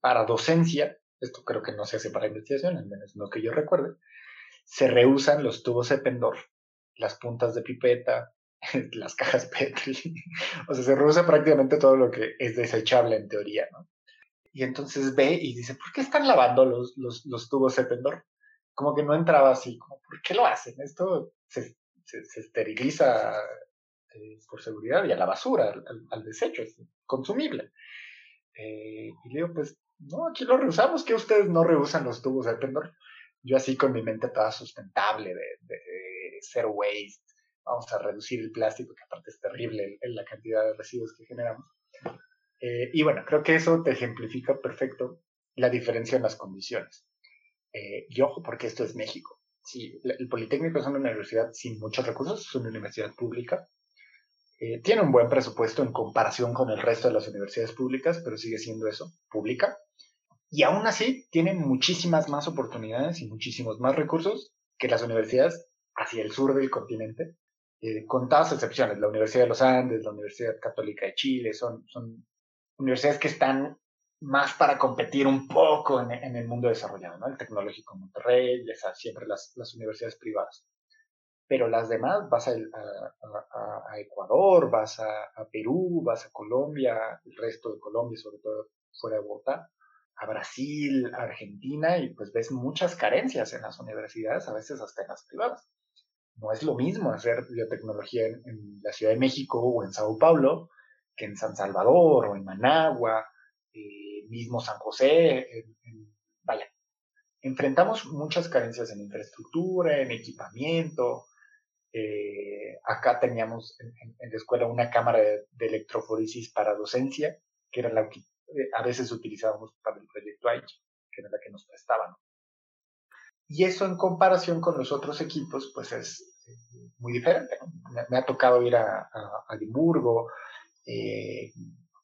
para docencia, esto creo que no se hace para investigación, al menos no que yo recuerde, se reusan los tubos de pendor las puntas de pipeta, las cajas Petri. o sea, se reduce prácticamente todo lo que es desechable en teoría, ¿no? Y entonces ve y dice, ¿por qué están lavando los, los, los tubos Cependor? Como que no entraba así, como, ¿por qué lo hacen? Esto se, se, esteriliza eh, por seguridad y a la basura, al, desecho, es consumible. Eh, y le digo, pues, no, aquí lo reusamos, que ustedes no reusan los tubos Cependor. Yo así con mi mente toda sustentable de zero waste, vamos a reducir el plástico, que aparte es terrible la cantidad de residuos que generamos. Eh, y bueno, creo que eso te ejemplifica perfecto la diferencia en las condiciones. Eh, y ojo, porque esto es México. Sí, el Politécnico es una universidad sin muchos recursos, es una universidad pública. Eh, tiene un buen presupuesto en comparación con el resto de las universidades públicas, pero sigue siendo eso, pública. Y aún así, tiene muchísimas más oportunidades y muchísimos más recursos que las universidades hacia el sur del continente, con todas excepciones. La Universidad de los Andes, la Universidad Católica de Chile, son, son universidades que están más para competir un poco en, el mundo desarrollado, ¿no? El Tecnológico Monterrey, siempre las, universidades privadas. Pero las demás, vas a, a, Ecuador, vas a, Perú, vas a Colombia, el resto de Colombia, sobre todo fuera de Bogotá, a Brasil, a Argentina, y pues ves muchas carencias en las universidades, a veces hasta en las privadas. No es lo mismo hacer biotecnología en, la Ciudad de México o en Sao Paulo que en San Salvador o en Managua, eh, mismo San José. vaya, enfrentamos muchas carencias en infraestructura, en equipamiento. Eh, acá teníamos en, la escuela una cámara de, electroforesis para docencia, que era la, eh, a veces utilizábamos para el proyecto IG, que era la que nos prestaban. Y eso en comparación con los otros equipos, pues es eh, muy diferente. Me, ha tocado ir a, a, Edimburgo, eh,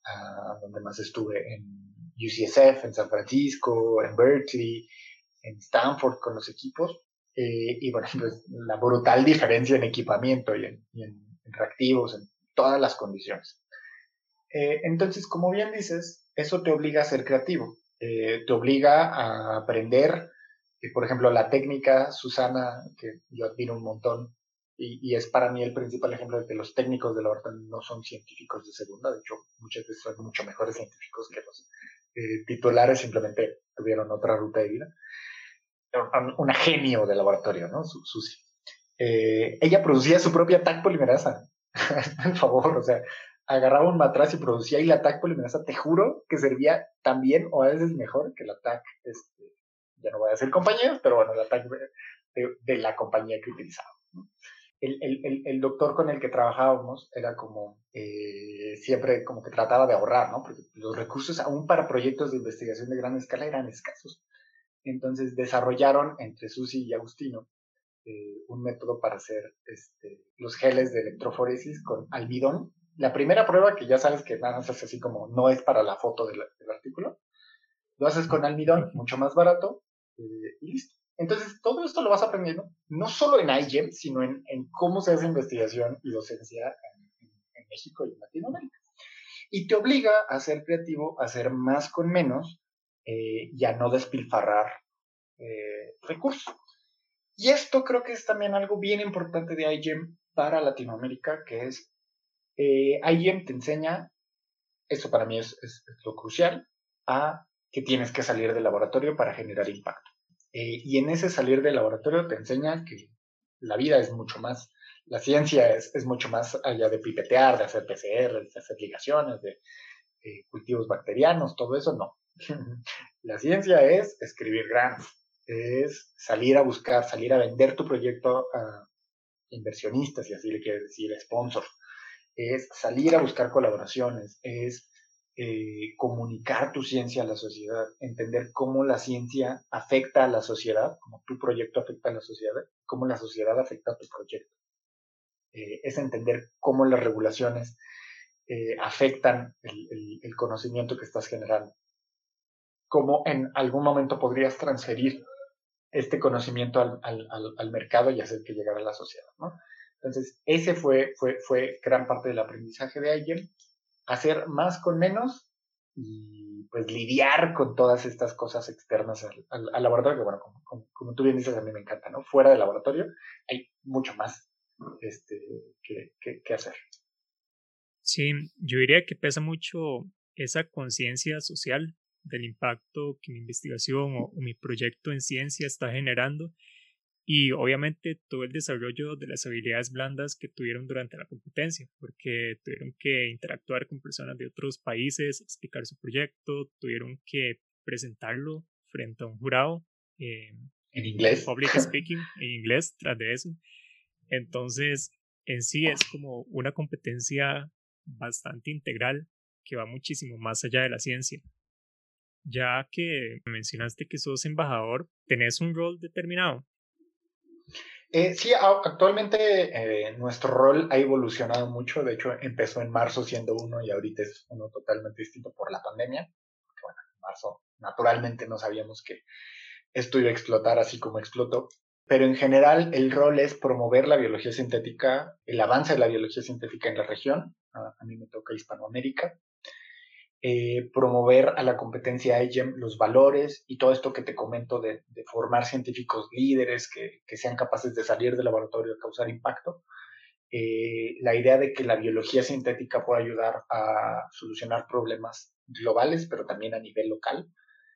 a donde más estuve en UCSF, en San Francisco, en Berkeley, en Stanford con los equipos. Eh, y bueno, pues la brutal diferencia en equipamiento y en, reactivos, en todas las condiciones. Eh, entonces, como bien dices, eso te obliga a ser creativo, eh, te obliga a aprender, por ejemplo, la técnica, Susana, que yo admiro un montón, y, es para mí el principal ejemplo de que los técnicos de la horta no son científicos de segunda, de hecho, muchas veces son mucho mejores científicos que los titulares, simplemente tuvieron otra ruta de vida una genio de laboratorio, ¿no? Susi. Eh, ella producía su propia TAC polimerasa. Por favor, o sea, agarraba un matraz y producía y la TAC polimerasa, te juro que servía tan bien o a veces mejor que la TAC, este, ya no voy a decir compañeros, pero bueno, la TAC de, la compañía que utilizaba. El, el, el, doctor con el que trabajábamos era como, eh, siempre como que trataba de ahorrar, ¿no? Porque los recursos aún para proyectos de investigación de gran escala eran escasos. Entonces desarrollaron entre Susi y Agustino eh, un método para hacer este, los geles de electroforesis con almidón. La primera prueba, que ya sabes que nada más es así como no es para la foto del, artículo, lo haces con almidón, mucho más barato, eh, y listo. Entonces, todo esto lo vas aprendiendo, no solo en iGEM, sino en, cómo se hace investigación y docencia en, México y en Latinoamérica. Y te obliga a ser creativo, a hacer más con menos, eh, y a no despilfarrar eh, recursos. Y esto creo que es también algo bien importante de IGEM para Latinoamérica, que es eh, IGEM te enseña, esto para mí es, lo crucial, a que tienes que salir del laboratorio para generar impacto. Eh, y en ese salir del laboratorio te enseña que la vida es mucho más, la ciencia es, es mucho más allá de pipetear, de hacer PCR, de hacer ligaciones, de cultivos bacterianos, todo eso, no. La ciencia es escribir grants, es salir a buscar, salir a vender tu proyecto a inversionistas, si así le quieres decir, sponsors, es salir a buscar colaboraciones, es eh, comunicar tu ciencia a la sociedad, entender cómo la ciencia afecta a la sociedad, cómo tu proyecto afecta a la sociedad, cómo la sociedad afecta a tu proyecto. Eh, es entender cómo las regulaciones eh, afectan el, conocimiento que estás generando cómo en algún momento podrías transferir este conocimiento al, mercado y hacer que llegara a la sociedad. Entonces, ese fue, fue, fue gran parte del aprendizaje de alguien, hacer más con menos y pues lidiar con todas estas cosas externas al, laboratorio, que bueno, como, tú bien dices, a mí me encanta, ¿no? Fuera del laboratorio hay mucho más este, que, que hacer. Sí, yo diría que pesa mucho esa conciencia social del impacto que mi investigación o, mi proyecto en ciencia está generando y obviamente todo el desarrollo de las habilidades blandas que tuvieron durante la competencia, porque tuvieron que interactuar con personas de otros países, explicar su proyecto, tuvieron que presentarlo frente a un jurado. Eh, en inglés. Public speaking, en inglés, tras de eso. Entonces, en sí es como una competencia bastante integral que va muchísimo más allá de la ciencia ya que mencionaste que sos embajador, ¿tenés un rol determinado? Eh, sí, actualmente eh, nuestro rol ha evolucionado mucho. De hecho, empezó en marzo siendo uno y ahorita es uno totalmente distinto por la pandemia. bueno, en marzo naturalmente no sabíamos que esto iba a explotar así como explotó. Pero en general el rol es promover la biología sintética, el avance de la biología sintética en la región. a mí me toca Hispanoamérica. Eh, promover a la competencia IGEM los valores y todo esto que te comento de, formar científicos líderes que, sean capaces de salir del laboratorio a causar impacto. Eh, la idea de que la biología sintética pueda ayudar a solucionar problemas globales, pero también a nivel local.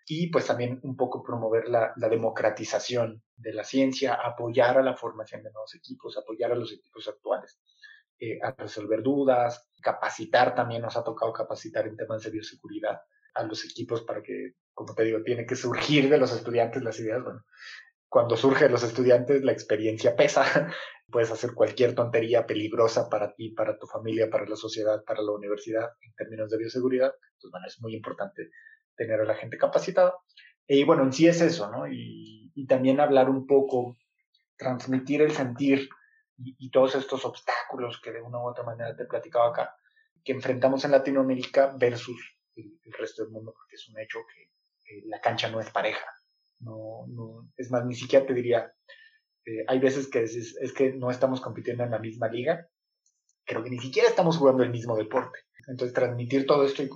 Y pues también un poco promover la, la democratización de la ciencia, apoyar a la formación de nuevos equipos, apoyar a los equipos actuales. Eh, a resolver dudas, capacitar también, nos ha tocado capacitar en temas de bioseguridad a los equipos para que, como te digo, tiene que surgir de los estudiantes las ideas. Bueno, cuando surge los estudiantes, la experiencia pesa. Puedes hacer cualquier tontería peligrosa para ti, para tu familia, para la sociedad, para la universidad, en términos de bioseguridad. Entonces, bueno, es muy importante tener a la gente capacitada. Y bueno, en sí es eso, ¿no? Y, también hablar un poco, transmitir el sentir y, todos estos obstáculos que de una u otra manera te he platicado acá, que enfrentamos en Latinoamérica versus el, resto del mundo, porque es un hecho que la cancha no es pareja. No, no, es más, ni siquiera te diría, eh, hay veces que es, es, que no estamos compitiendo en la misma liga, creo que ni siquiera estamos jugando el mismo deporte. Entonces, transmitir todo esto y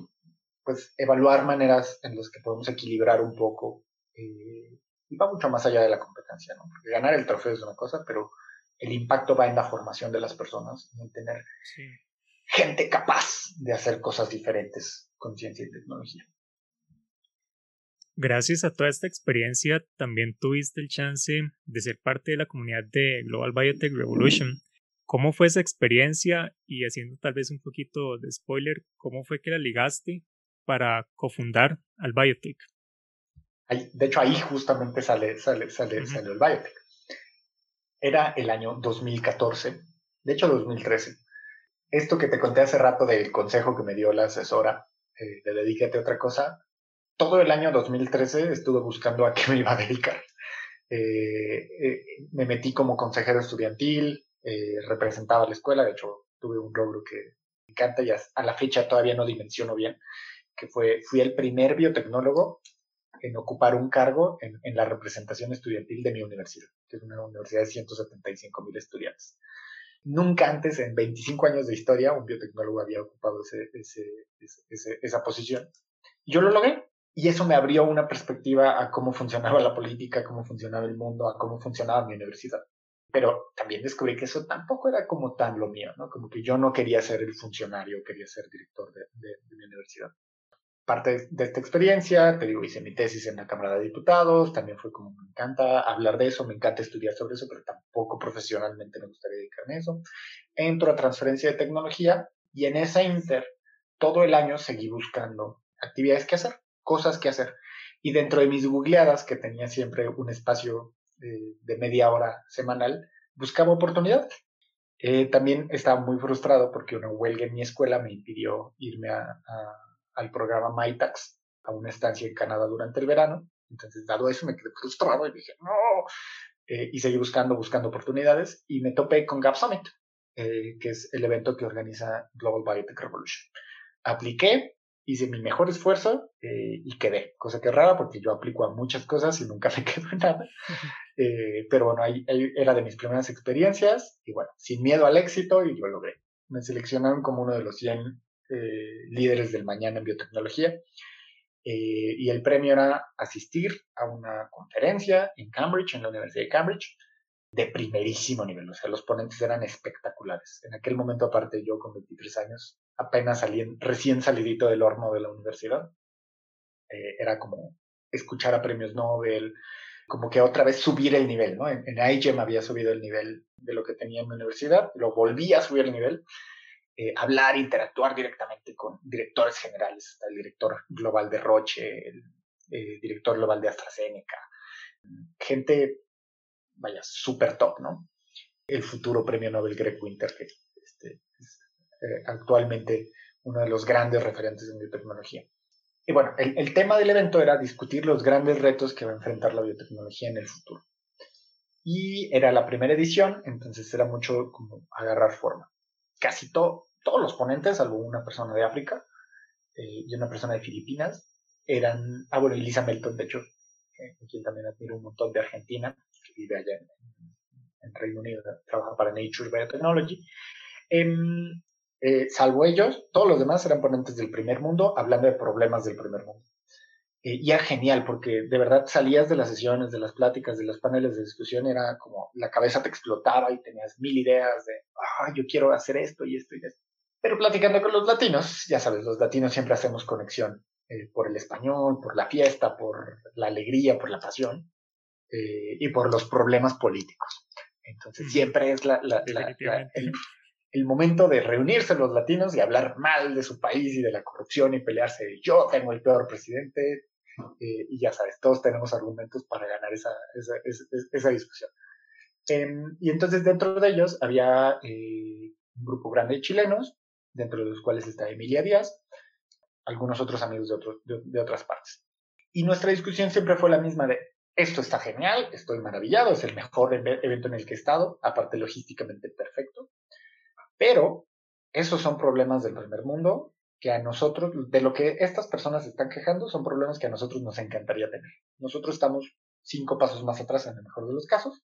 pues evaluar maneras en las que podemos equilibrar un poco eh, y va mucho más allá de la competencia, ¿no? Ganar el trofeo es una cosa, pero el impacto va en la formación de las personas, en tener gente capaz de hacer cosas diferentes con ciencia y tecnología. Gracias a toda esta experiencia, también tuviste el chance de ser parte de la comunidad de Global Biotech Revolution. ¿Cómo fue esa experiencia? Y haciendo tal vez un poquito de spoiler, ¿cómo fue que la ligaste para cofundar al Biotech? De hecho, ahí justamente sale, sale, sale, sale el Biotech. Era el año 2014, de hecho 2013. Esto que te conté hace rato del consejo que me dio la asesora eh, de dedícate a otra cosa, todo el año 2013 estuve buscando a qué me iba a dedicar. Eh, eh, me metí como consejero estudiantil, eh, representaba la escuela, de hecho tuve un logro que me encanta y a, la fecha todavía no dimensiono bien, que fue, fui el primer biotecnólogo en ocupar un cargo en, la representación estudiantil de mi universidad, que es una universidad de 175 mil estudiantes. Nunca antes, en 25 años de historia, un biotecnólogo había ocupado esa posición. Yo lo logré, y eso me abrió una perspectiva a cómo funcionaba la política, cómo funcionaba el mundo, a cómo funcionaba mi universidad. Pero también descubrí que eso tampoco era como tan lo mío, ¿no? Como que yo no quería ser el funcionario, quería ser director de, mi universidad. Parte de esta experiencia, te digo, hice mi tesis en la Cámara de Diputados, también fue como me encanta hablar de eso, me encanta estudiar sobre eso, pero tampoco profesionalmente me gustaría dedicarme a eso. Entro a transferencia de tecnología y en esa inter, todo el año seguí buscando actividades que hacer cosas que hacer. Y dentro de mis googleadas, que tenía siempre un espacio de, media hora semanal, buscaba oportunidades. Eh, también estaba muy frustrado porque una huelga en mi escuela me impidió irme al programa MyTax, a una estancia en Canadá durante el verano. Entonces, dado eso, me quedé frustrado y dije, no. Eh, y seguí buscando, buscando oportunidades y me topé con Gap Summit, eh, que es el evento que organiza Global Biotech Revolution. Apliqué, hice mi mejor esfuerzo eh, y quedé, cosa que es rara porque yo aplico a muchas cosas y nunca me quedo en nada. Eh, pero bueno, ahí, era de mis primeras experiencias y bueno, sin miedo al éxito y yo logré. Me seleccionaron como uno de los 100 eh, líderes del mañana en biotecnología y el premio era asistir a una conferencia en Cambridge, en la Universidad de Cambridge, de primerísimo nivel. O sea, los ponentes eran espectaculares. En aquel momento, aparte, yo con 23 años, apenas salí, recién salidito del horno de la universidad. Eh, era como escuchar a premios Nobel, como que otra vez subir el nivel, ¿no? En, en me había subido el nivel de lo que tenía en mi universidad, lo volví a subir el nivel, eh, hablar, interactuar directamente con directores generales, el director global de Roche, el eh, director global de AstraZeneca, gente vaya, súper top, ¿no? El futuro premio Nobel Greg Winter, que este, es eh, actualmente uno de los grandes referentes en biotecnología. Y bueno, el, el, tema del evento era discutir los grandes retos que va a enfrentar la biotecnología en el futuro. Y era la primera edición, entonces era mucho como agarrar forma. Casi todos los ponentes, salvo una persona de África eh, y una persona de Filipinas, eran, ah bueno, y Lisa Melton, de hecho, eh, quien también admiro un montón de Argentina, vive allá en, Reino Unido, trabaja para Nature Biotechnology. Em, eh, salvo ellos, todos los demás eran ponentes del primer mundo hablando de problemas del primer mundo. Eh, y era genial porque de verdad salías de las sesiones, de las pláticas, de los paneles de discusión, era como la cabeza te explotaba y tenías mil ideas de, ah, yo quiero hacer esto y esto y esto. Pero platicando con los latinos, ya sabes, los latinos siempre hacemos conexión eh, por el español, por la fiesta, por la alegría, por la pasión. Eh, y por los problemas políticos. Entonces siempre es la, el, momento de reunirse los latinos y hablar mal de su país y de la corrupción y pelearse. Yo tengo el peor presidente, Eh, y ya sabes, todos tenemos argumentos para ganar esa, esa, esa, discusión. Em, y entonces dentro de ellos había eh, un grupo grande de chilenos, dentro de los cuales está Emilia Díaz, algunos otros amigos de, otras partes. Y nuestra discusión siempre fue la misma de, esto está genial, estoy maravillado, es el mejor evento en el que he estado, aparte logísticamente perfecto, pero esos son problemas del primer mundo que a nosotros, de lo que estas personas están quejando, son problemas que a nosotros nos encantaría tener. Nosotros estamos cinco pasos más atrás en el mejor de los casos,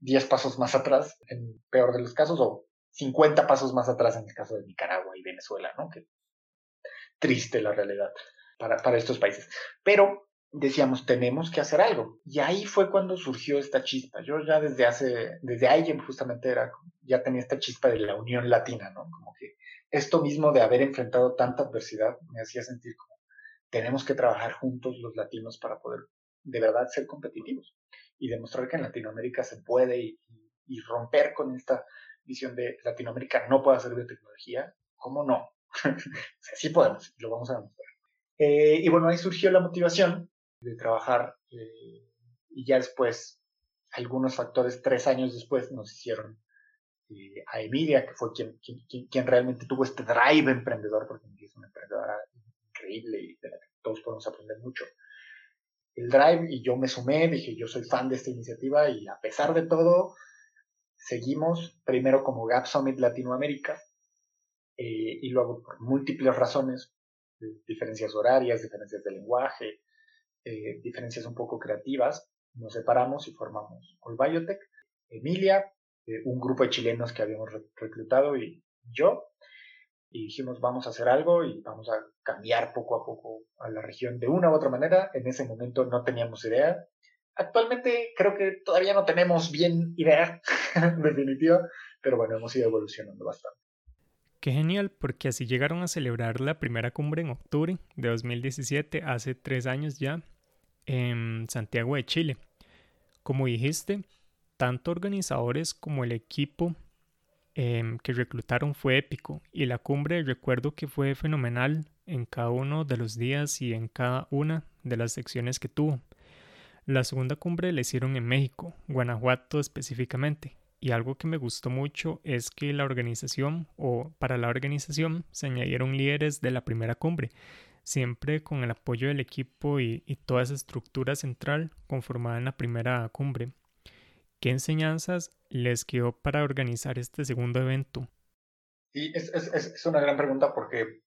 diez pasos más atrás en peor de los casos, o 50 pasos más atrás en el caso de Nicaragua y Venezuela, ¿no? Que triste la realidad para, para estos países. Pero decíamos, tenemos que hacer algo. Y ahí fue cuando surgió esta chispa. Yo ya desde hace, desde ahí justamente era, ya tenía esta chispa de la unión latina, ¿no? Como que esto mismo de haber enfrentado tanta adversidad me hacía sentir como, tenemos que trabajar juntos los latinos para poder de verdad ser competitivos y demostrar que en Latinoamérica se puede y, y romper con esta visión de Latinoamérica no puede hacer biotecnología, ¿cómo no? sí podemos, lo vamos a demostrar. Eh, y bueno, ahí surgió la motivación de trabajar eh, y ya después, algunos factores, tres años después, nos hicieron eh, a Emilia, que fue quien, quien, quien, realmente tuvo este drive emprendedor, porque es una emprendedora increíble y de la que todos podemos aprender mucho. El drive y yo me sumé, dije yo soy fan de esta iniciativa y a pesar de todo, seguimos primero como Gap Summit Latinoamérica eh, y luego por múltiples razones, diferencias horarias, diferencias de lenguaje, eh, diferencias un poco creativas, nos separamos y formamos All Biotech, Emilia, eh, un grupo de chilenos que habíamos reclutado y yo, y dijimos vamos a hacer algo y vamos a cambiar poco a poco a la región de una u otra manera. En ese momento no teníamos idea, Actualmente creo que todavía no tenemos bien idea definitiva, pero bueno, hemos ido evolucionando bastante. Qué genial, porque así llegaron a celebrar la primera cumbre en octubre de 2017, hace tres años ya, en Santiago de Chile. Como dijiste, tanto organizadores como el equipo em, que reclutaron fue épico y la cumbre recuerdo que fue fenomenal en cada uno de los días y en cada una de las secciones que tuvo. La segunda cumbre la hicieron en México, Guanajuato específicamente, y algo que me gustó mucho es que la organización o para la organización se añadieron líderes de la primera cumbre, siempre con el apoyo del equipo y, toda esa estructura central conformada en la primera cumbre. ¿Qué enseñanzas les quedó para organizar este segundo evento? Sí, es, es una gran pregunta porque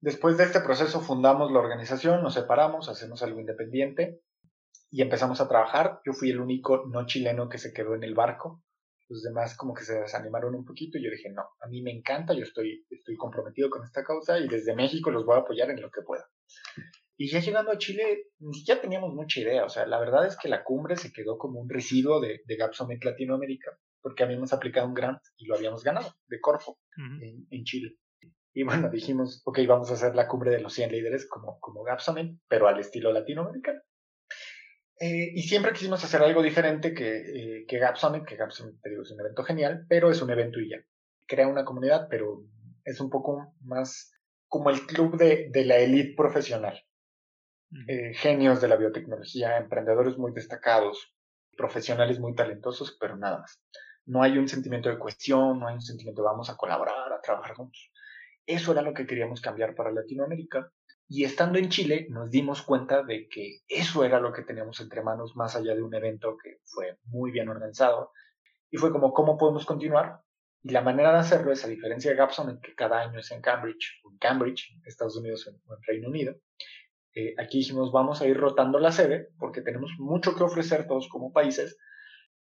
después de este proceso fundamos la organización, nos separamos, hacemos algo independiente y empezamos a trabajar. Yo fui el único no chileno que se quedó en el barco. Los demás como que se desanimaron un poquito y yo dije, no, a mí me encanta, yo estoy, estoy comprometido con esta causa y desde México los voy a apoyar en lo que pueda. Y ya llegando a Chile, ya teníamos mucha idea. O sea, la verdad es que la cumbre se quedó como un residuo de, de Gap Summit Latinoamérica, porque habíamos aplicado un grant y lo habíamos ganado de Corfo en, en, Chile. Y bueno, dijimos, ok, vamos a hacer la cumbre de los 100 líderes como, como Gap Summit, pero al estilo latinoamericano. Eh, y siempre quisimos hacer algo diferente que, eh, que Gap Summit, que Gap Summit es un evento genial, pero es un evento y ya. Crea una comunidad, pero es un poco más como el club de, de la élite profesional. Eh, genios de la biotecnología, emprendedores muy destacados, profesionales muy talentosos, pero nada más. No hay un sentimiento de cuestión, no hay un sentimiento de vamos a colaborar, a trabajar juntos. Eso era lo que queríamos cambiar para Latinoamérica y estando en Chile nos dimos cuenta de que eso era lo que teníamos entre manos más allá de un evento que fue muy bien organizado. Y fue como, ¿cómo podemos continuar? Y la manera de hacerlo es, a diferencia de Gapson, que cada año es en Cambridge, en Cambridge, Estados Unidos o en Reino Unido, eh, aquí dijimos, vamos a ir rotando la sede porque tenemos mucho que ofrecer todos como países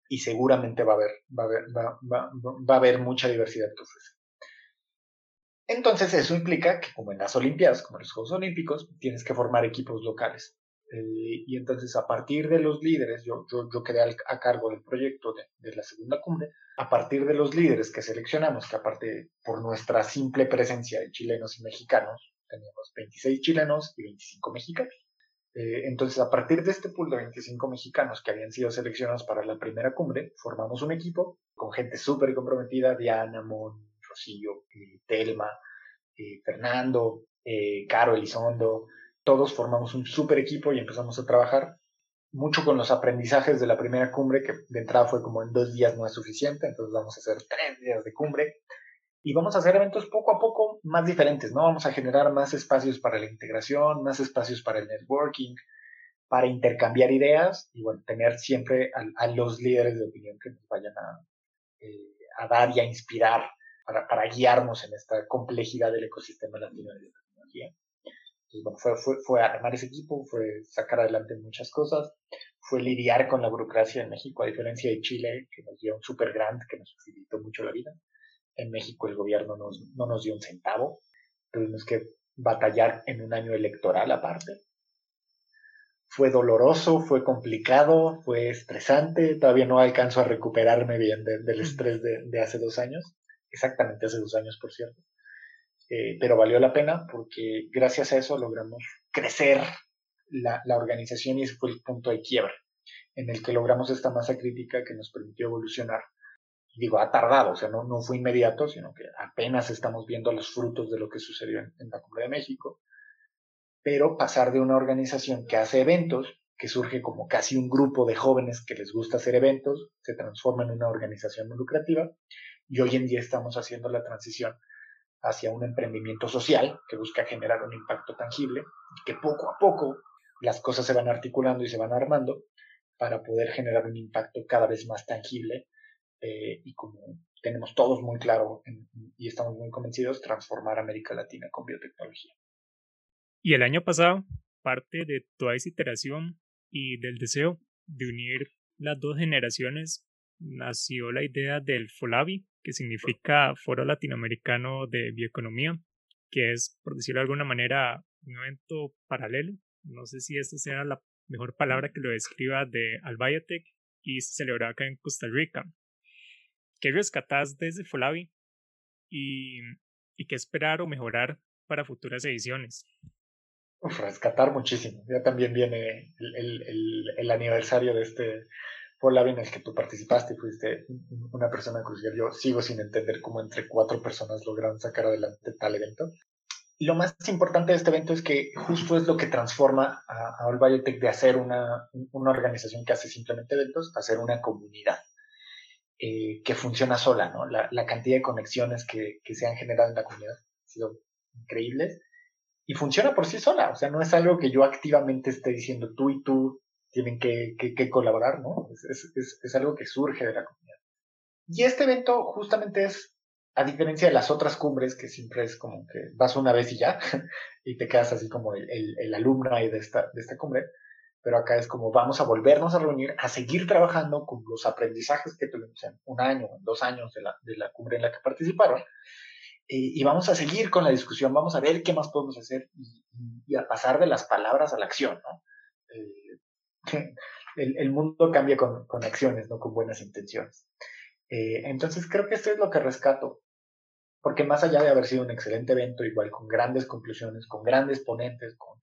y seguramente va a haber, va a haber, va, va a haber mucha diversidad que ofrecer. Entonces eso implica que como en las Olimpiadas, como en los Juegos Olímpicos, tienes que formar equipos locales. Eh, y entonces a partir de los líderes, yo, yo, yo quedé a cargo del proyecto de, la segunda cumbre, a partir de los líderes que seleccionamos, que aparte por nuestra simple presencia de chilenos y mexicanos, teníamos 26 chilenos y 25 mexicanos. Eh, entonces a partir de este pool de 25 mexicanos que habían sido seleccionados para la primera cumbre, formamos un equipo con gente súper comprometida, Diana, Mon, Eh, Telma, eh, Fernando, eh, Caro Elizondo, todos formamos un super equipo y empezamos a trabajar mucho con los aprendizajes de la primera cumbre, que de entrada fue como en dos días no es suficiente, entonces vamos a hacer tres días de cumbre y vamos a hacer eventos poco a poco más diferentes, ¿no? Vamos a generar más espacios para la integración, más espacios para el networking, para intercambiar ideas y, bueno, tener siempre a, los líderes de opinión que nos vayan a dar y a inspirar para, para, guiarnos en esta complejidad del ecosistema latino de la tecnología. Entonces, bueno, fue, fue, fue armar ese equipo, fue sacar adelante muchas cosas, fue lidiar con la burocracia en México, a diferencia de Chile, que nos dio un super grant que nos facilitó mucho la vida. En México el gobierno nos, no nos dio un centavo, tuvimos que batallar en un año electoral aparte. Fue doloroso, fue complicado, fue estresante, todavía no alcanzo a recuperarme bien del estrés de, de hace dos años, exactamente hace dos años por cierto. Eh, pero valió la pena porque gracias a eso logramos crecer la, la, organización y ese fue el punto de quiebre en el que logramos esta masa crítica que nos permitió evolucionar. Digo, ha tardado, o sea, no, no fue inmediato, sino que apenas estamos viendo los frutos de lo que sucedió en, en la Cumbre de México. Pero pasar de una organización que hace eventos, que surge como casi un grupo de jóvenes que les gusta hacer eventos, se transforma en una organización lucrativa y hoy en día estamos haciendo la transición hacia un emprendimiento social que busca generar un impacto tangible, que poco a poco las cosas se van articulando y se van armando para poder generar un impacto cada vez más tangible eh, y como tenemos todos muy claro y estamos muy convencidos, transformar América Latina con biotecnología. Y el año pasado, parte de toda esa iteración y del deseo de unir las dos generaciones, nació la idea del FOLABI, que significa Foro Latinoamericano de Bioeconomía, que es, por decirlo de alguna manera, un evento paralelo. No sé si esta sea la mejor palabra que lo describa de Albiotech y se celebró acá en Costa Rica. ¿Qué rescatás desde Folavi y, y qué esperar o mejorar para futuras ediciones? rescatar muchísimo. Ya también viene el, el, el aniversario de este Paul en el que tú participaste y fuiste una persona crucial. Yo sigo sin entender cómo entre cuatro personas lograron sacar adelante tal evento. Lo más importante de este evento es que justo es lo que transforma a, a All Biotech de hacer una, una, organización que hace simplemente eventos a ser una comunidad eh, que funciona sola, ¿no? La, la cantidad de conexiones que, que, se han generado en la comunidad han sido increíbles y funciona por sí sola. O sea, no es algo que yo activamente esté diciendo tú y tú tienen que, que, colaborar, ¿no? Es, es, es, algo que surge de la comunidad. Y este evento justamente es, a diferencia de las otras cumbres, que siempre es como que vas una vez y ya, y te quedas así como el, el, el alumno ahí de esta, de esta cumbre, pero acá es como vamos a volvernos a reunir, a seguir trabajando con los aprendizajes que tuvimos en un año, en dos años de la, de la cumbre en la que participaron, y, y, vamos a seguir con la discusión, vamos a ver qué más podemos hacer y, y a pasar de las palabras a la acción, ¿no? Eh, el, el mundo cambia con, con, acciones, no con buenas intenciones. Eh, entonces creo que esto es lo que rescato, porque más allá de haber sido un excelente evento, igual con grandes conclusiones, con grandes ponentes, con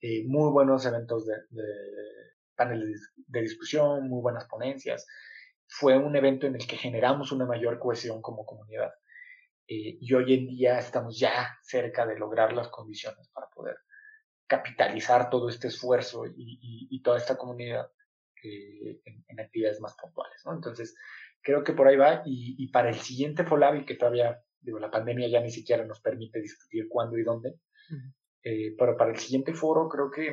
eh, muy buenos eventos de, de paneles de discusión, muy buenas ponencias, fue un evento en el que generamos una mayor cohesión como comunidad. Eh, y hoy en día estamos ya cerca de lograr las condiciones para poder capitalizar todo este esfuerzo y, y, toda esta comunidad eh, en, en, actividades más puntuales, ¿no? Entonces, creo que por ahí va y, y para el siguiente Folabi, que todavía, digo, la pandemia ya ni siquiera nos permite discutir cuándo y dónde, uh -huh. eh, pero para el siguiente foro creo que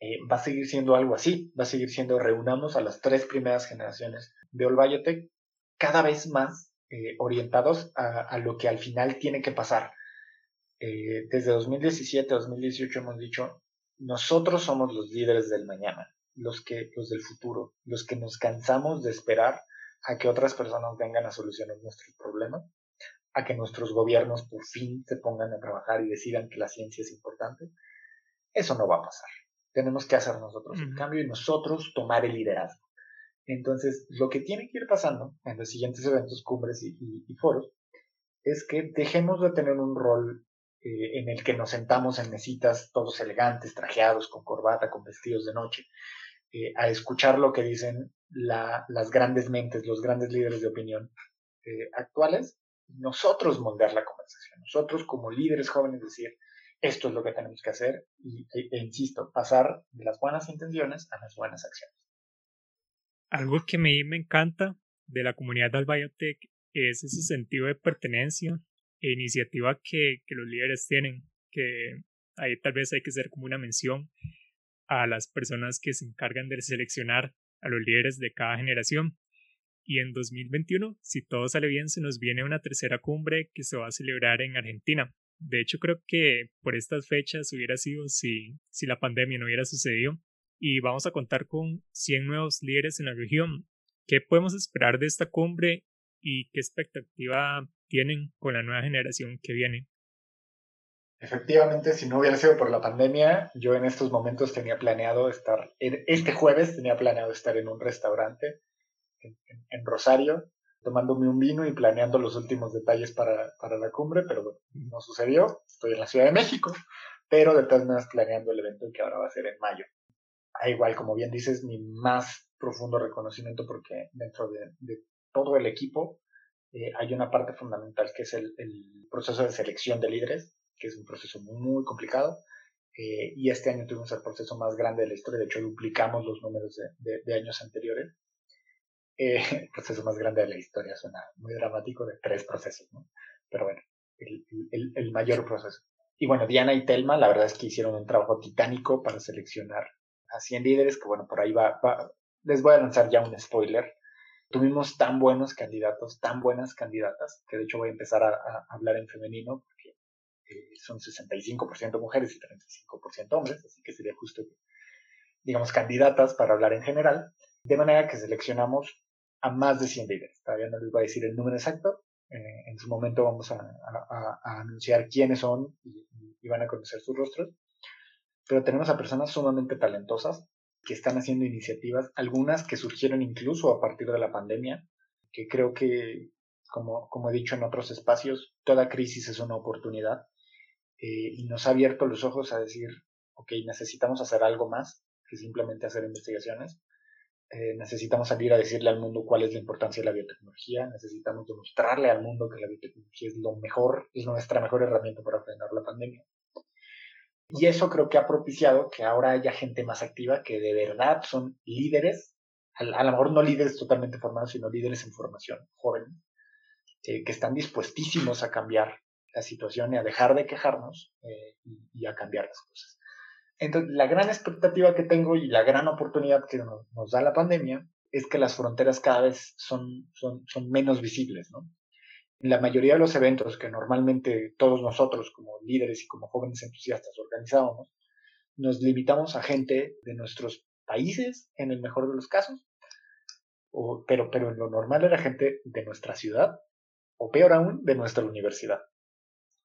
eh, va a seguir siendo algo así, va a seguir siendo reunamos a las tres primeras generaciones de All Biotech cada vez más eh, orientados a, a lo que al final tiene que pasar eh, desde 2017 a 2018 hemos dicho, nosotros somos los líderes del mañana, los, que, los del futuro, los que nos cansamos de esperar a que otras personas vengan a solucionar nuestros problemas, a que nuestros gobiernos por fin se pongan a trabajar y decidan que la ciencia es importante. Eso no va a pasar. Tenemos que hacer nosotros uh -huh. el cambio y nosotros tomar el liderazgo. Entonces, lo que tiene que ir pasando en los siguientes eventos, cumbres y, y, y foros, es que dejemos de tener un rol eh, en el que nos sentamos en mesitas todos elegantes, trajeados, con corbata, con vestidos de noche, eh, a escuchar lo que dicen la, las grandes mentes, los grandes líderes de opinión eh, actuales, nosotros moldear la conversación, nosotros como líderes jóvenes decir, esto es lo que tenemos que hacer y, e, e insisto, pasar de las buenas intenciones a las buenas acciones. Algo que mí me encanta de la comunidad biotech es ese sentido de pertenencia iniciativa que, que los líderes tienen, que ahí tal vez hay que hacer como una mención a las personas que se encargan de seleccionar a los líderes de cada generación. Y en 2021, si todo sale bien, se nos viene una tercera cumbre que se va a celebrar en Argentina. De hecho, creo que por estas fechas hubiera sido si, si la pandemia no hubiera sucedido. Y vamos a contar con 100 nuevos líderes en la región. ¿Qué podemos esperar de esta cumbre y qué expectativa tienen con la nueva generación que viene? Efectivamente, si no hubiera sido por la pandemia, yo en estos momentos tenía planeado estar, este jueves tenía planeado estar en un restaurante en, Rosario, tomándome un vino y planeando los últimos detalles para, para, la cumbre, pero bueno, no sucedió. Estoy en la Ciudad de México, pero de todas maneras planeando el evento que ahora va a ser en mayo. Ah, igual, como bien dices, mi más profundo reconocimiento porque dentro de, de todo el equipo eh, hay una parte fundamental que es el, proceso de selección de líderes que es un proceso muy, complicado. Eh, y este año tuvimos el proceso más grande de la historia, de hecho duplicamos los números de, años anteriores. Eh, el proceso más grande de la historia suena muy dramático de tres procesos, ¿no? Pero bueno, el, mayor proceso. Y bueno, Diana y Telma, la verdad es que hicieron un trabajo titánico para seleccionar a 100 líderes, que bueno, por ahí va, les voy a lanzar ya un spoiler. Tuvimos tan buenos candidatos, tan buenas candidatas, que de hecho voy a empezar a, hablar en femenino, porque son 65% mujeres y 35% hombres, así que sería justo, digamos, candidatas para hablar en general, de manera que seleccionamos a más de 100 líderes. Todavía no les voy a decir el número exacto, eh, en su momento vamos a, anunciar quiénes son y, van a conocer sus rostros, pero tenemos a personas sumamente talentosas que están haciendo iniciativas, algunas que surgieron incluso a partir de la pandemia, que creo que, como, como he dicho en otros espacios, toda crisis es una oportunidad eh, y nos ha abierto los ojos a decir, ok, necesitamos hacer algo más que simplemente hacer investigaciones. Eh, necesitamos salir a decirle al mundo cuál es la importancia de la biotecnología, necesitamos demostrarle al mundo que la biotecnología es lo mejor, es nuestra mejor herramienta para frenar la pandemia. Y eso creo que ha propiciado que ahora haya gente más activa que de verdad son líderes, a, lo mejor no líderes totalmente formados, sino líderes en formación, jóvenes, eh, que están dispuestísimos a cambiar la situación y a dejar de quejarnos eh, y, a cambiar las cosas. Entonces, la gran expectativa que tengo y la gran oportunidad que nos, da la pandemia es que las fronteras cada vez son, son, son menos visibles, ¿no? La mayoría de los eventos que normalmente todos nosotros como líderes y como jóvenes entusiastas organizábamos, nos limitamos a gente de nuestros países, en el mejor de los casos, o, pero, pero en lo normal era gente de nuestra ciudad, o peor aún, de nuestra universidad.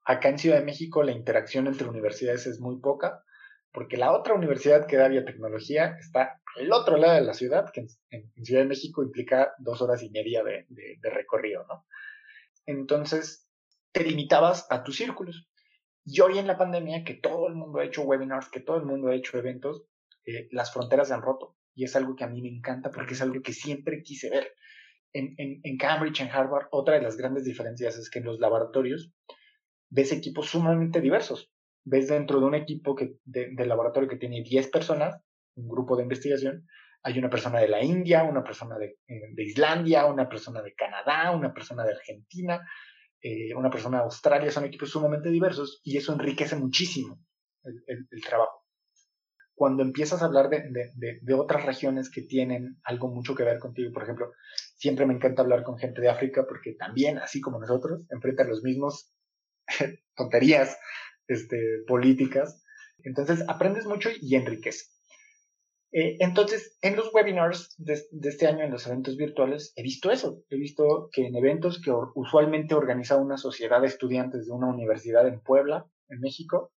Acá en Ciudad de México la interacción entre universidades es muy poca, porque la otra universidad que da biotecnología está al otro lado de la ciudad, que en, Ciudad de México implica dos horas y media de, recorrido, ¿no? Entonces, te limitabas a tus círculos. Y hoy en la pandemia, que todo el mundo ha hecho webinars, que todo el mundo ha hecho eventos, eh, las fronteras se han roto. Y es algo que a mí me encanta porque es algo que siempre quise ver. En, en Cambridge, en Harvard, otra de las grandes diferencias es que en los laboratorios ves equipos sumamente diversos. Ves dentro de un equipo que, de, laboratorio que tiene 10 personas, un grupo de investigación, hay una persona de la India, una persona de, eh, de Islandia, una persona de Canadá, una persona de Argentina, eh, una persona de Australia, son equipos sumamente diversos y eso enriquece muchísimo el, trabajo. Cuando empiezas a hablar de, de, de, otras regiones que tienen algo mucho que ver contigo, por ejemplo, siempre me encanta hablar con gente de África porque también, así como nosotros, enfrentan los mismos tonterías este, políticas. Entonces aprendes mucho y enriquece. Eh, entonces, en los webinars de, este año, en los eventos virtuales, he visto eso. He visto que en eventos que usualmente organiza una sociedad de estudiantes de una universidad en Puebla, en México,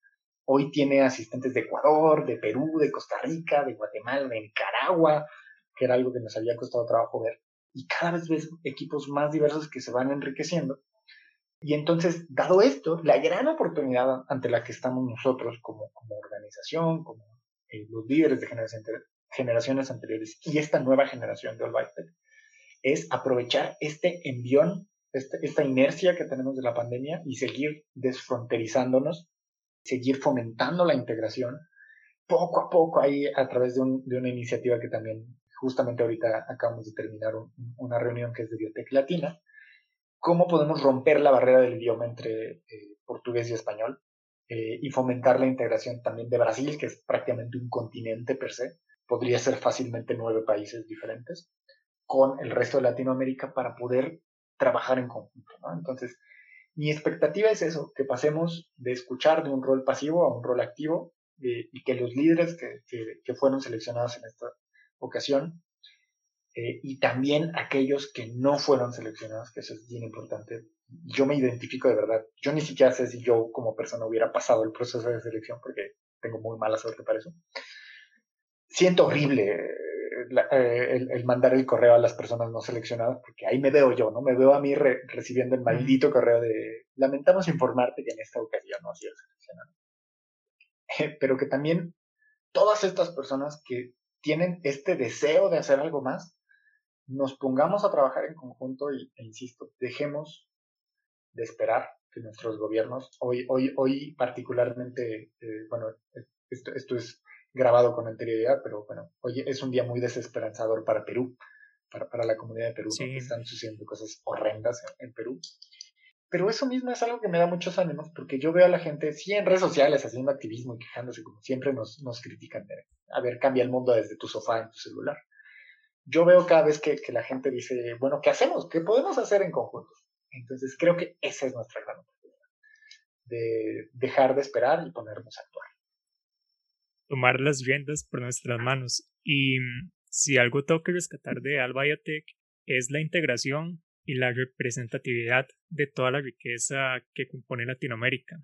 hoy tiene asistentes de Ecuador, de Perú, de Costa Rica, de Guatemala, de Nicaragua, que era algo que nos había costado trabajo ver. Y cada vez ves equipos más diversos que se van enriqueciendo y entonces, dado esto, la gran oportunidad ante la que estamos nosotros como, como organización, como eh, los líderes de generaciones anteriores y esta nueva generación de All es aprovechar este envión, este, esta inercia que tenemos de la pandemia y seguir desfronterizándonos seguir fomentando la integración poco a poco ahí a través de, una iniciativa que también justamente ahorita acabamos de terminar una reunión que es de Biotech Latina, cómo podemos romper la barrera del idioma entre eh, portugués y español eh, y fomentar la integración también de Brasil, que es prácticamente un continente per se, podría ser fácilmente nueve países diferentes, con el resto de Latinoamérica para poder trabajar en conjunto. Entonces, mi expectativa es eso, que pasemos de escuchar de un rol pasivo a un rol activo eh, y que los líderes que, que, fueron seleccionados en esta ocasión eh, y también aquellos que no fueron seleccionados, que eso es bien importante. Yo me identifico de verdad. Yo ni siquiera sé si yo como persona hubiera pasado el proceso de selección porque tengo muy mala suerte para eso. Siento horrible eh, el, mandar el correo a las personas no seleccionadas, porque ahí me veo yo, ¿no? Me veo a mí recibiendo el maldito correo de lamentamos informarte que en esta ocasión no ha sido seleccionado. pero que también todas estas personas que tienen este deseo de hacer algo más, nos pongamos a trabajar en conjunto y, e insisto, dejemos de esperar que nuestros gobiernos, hoy, hoy, hoy particularmente, eh, bueno, esto, esto es grabado con anterioridad, pero bueno, hoy es un día muy desesperanzador para Perú, para, para la comunidad de Perú, están sucediendo cosas horrendas en, Perú. Pero eso mismo es algo que me da muchos ánimos, porque yo veo a la gente, sí, en redes sociales haciendo activismo y quejándose, como siempre nos, nos critican. a ver, cambia el mundo desde tu sofá en tu celular. Yo veo cada vez que, que la gente dice, bueno, ¿qué hacemos? ¿Qué podemos hacer en conjunto? Entonces creo que esa es nuestra gran oportunidad, de dejar de esperar y ponernos a actuar tomar las riendas por nuestras manos. Y mm, si algo tengo que rescatar de Albiotech es la integración y la representatividad de toda la riqueza que compone Latinoamérica.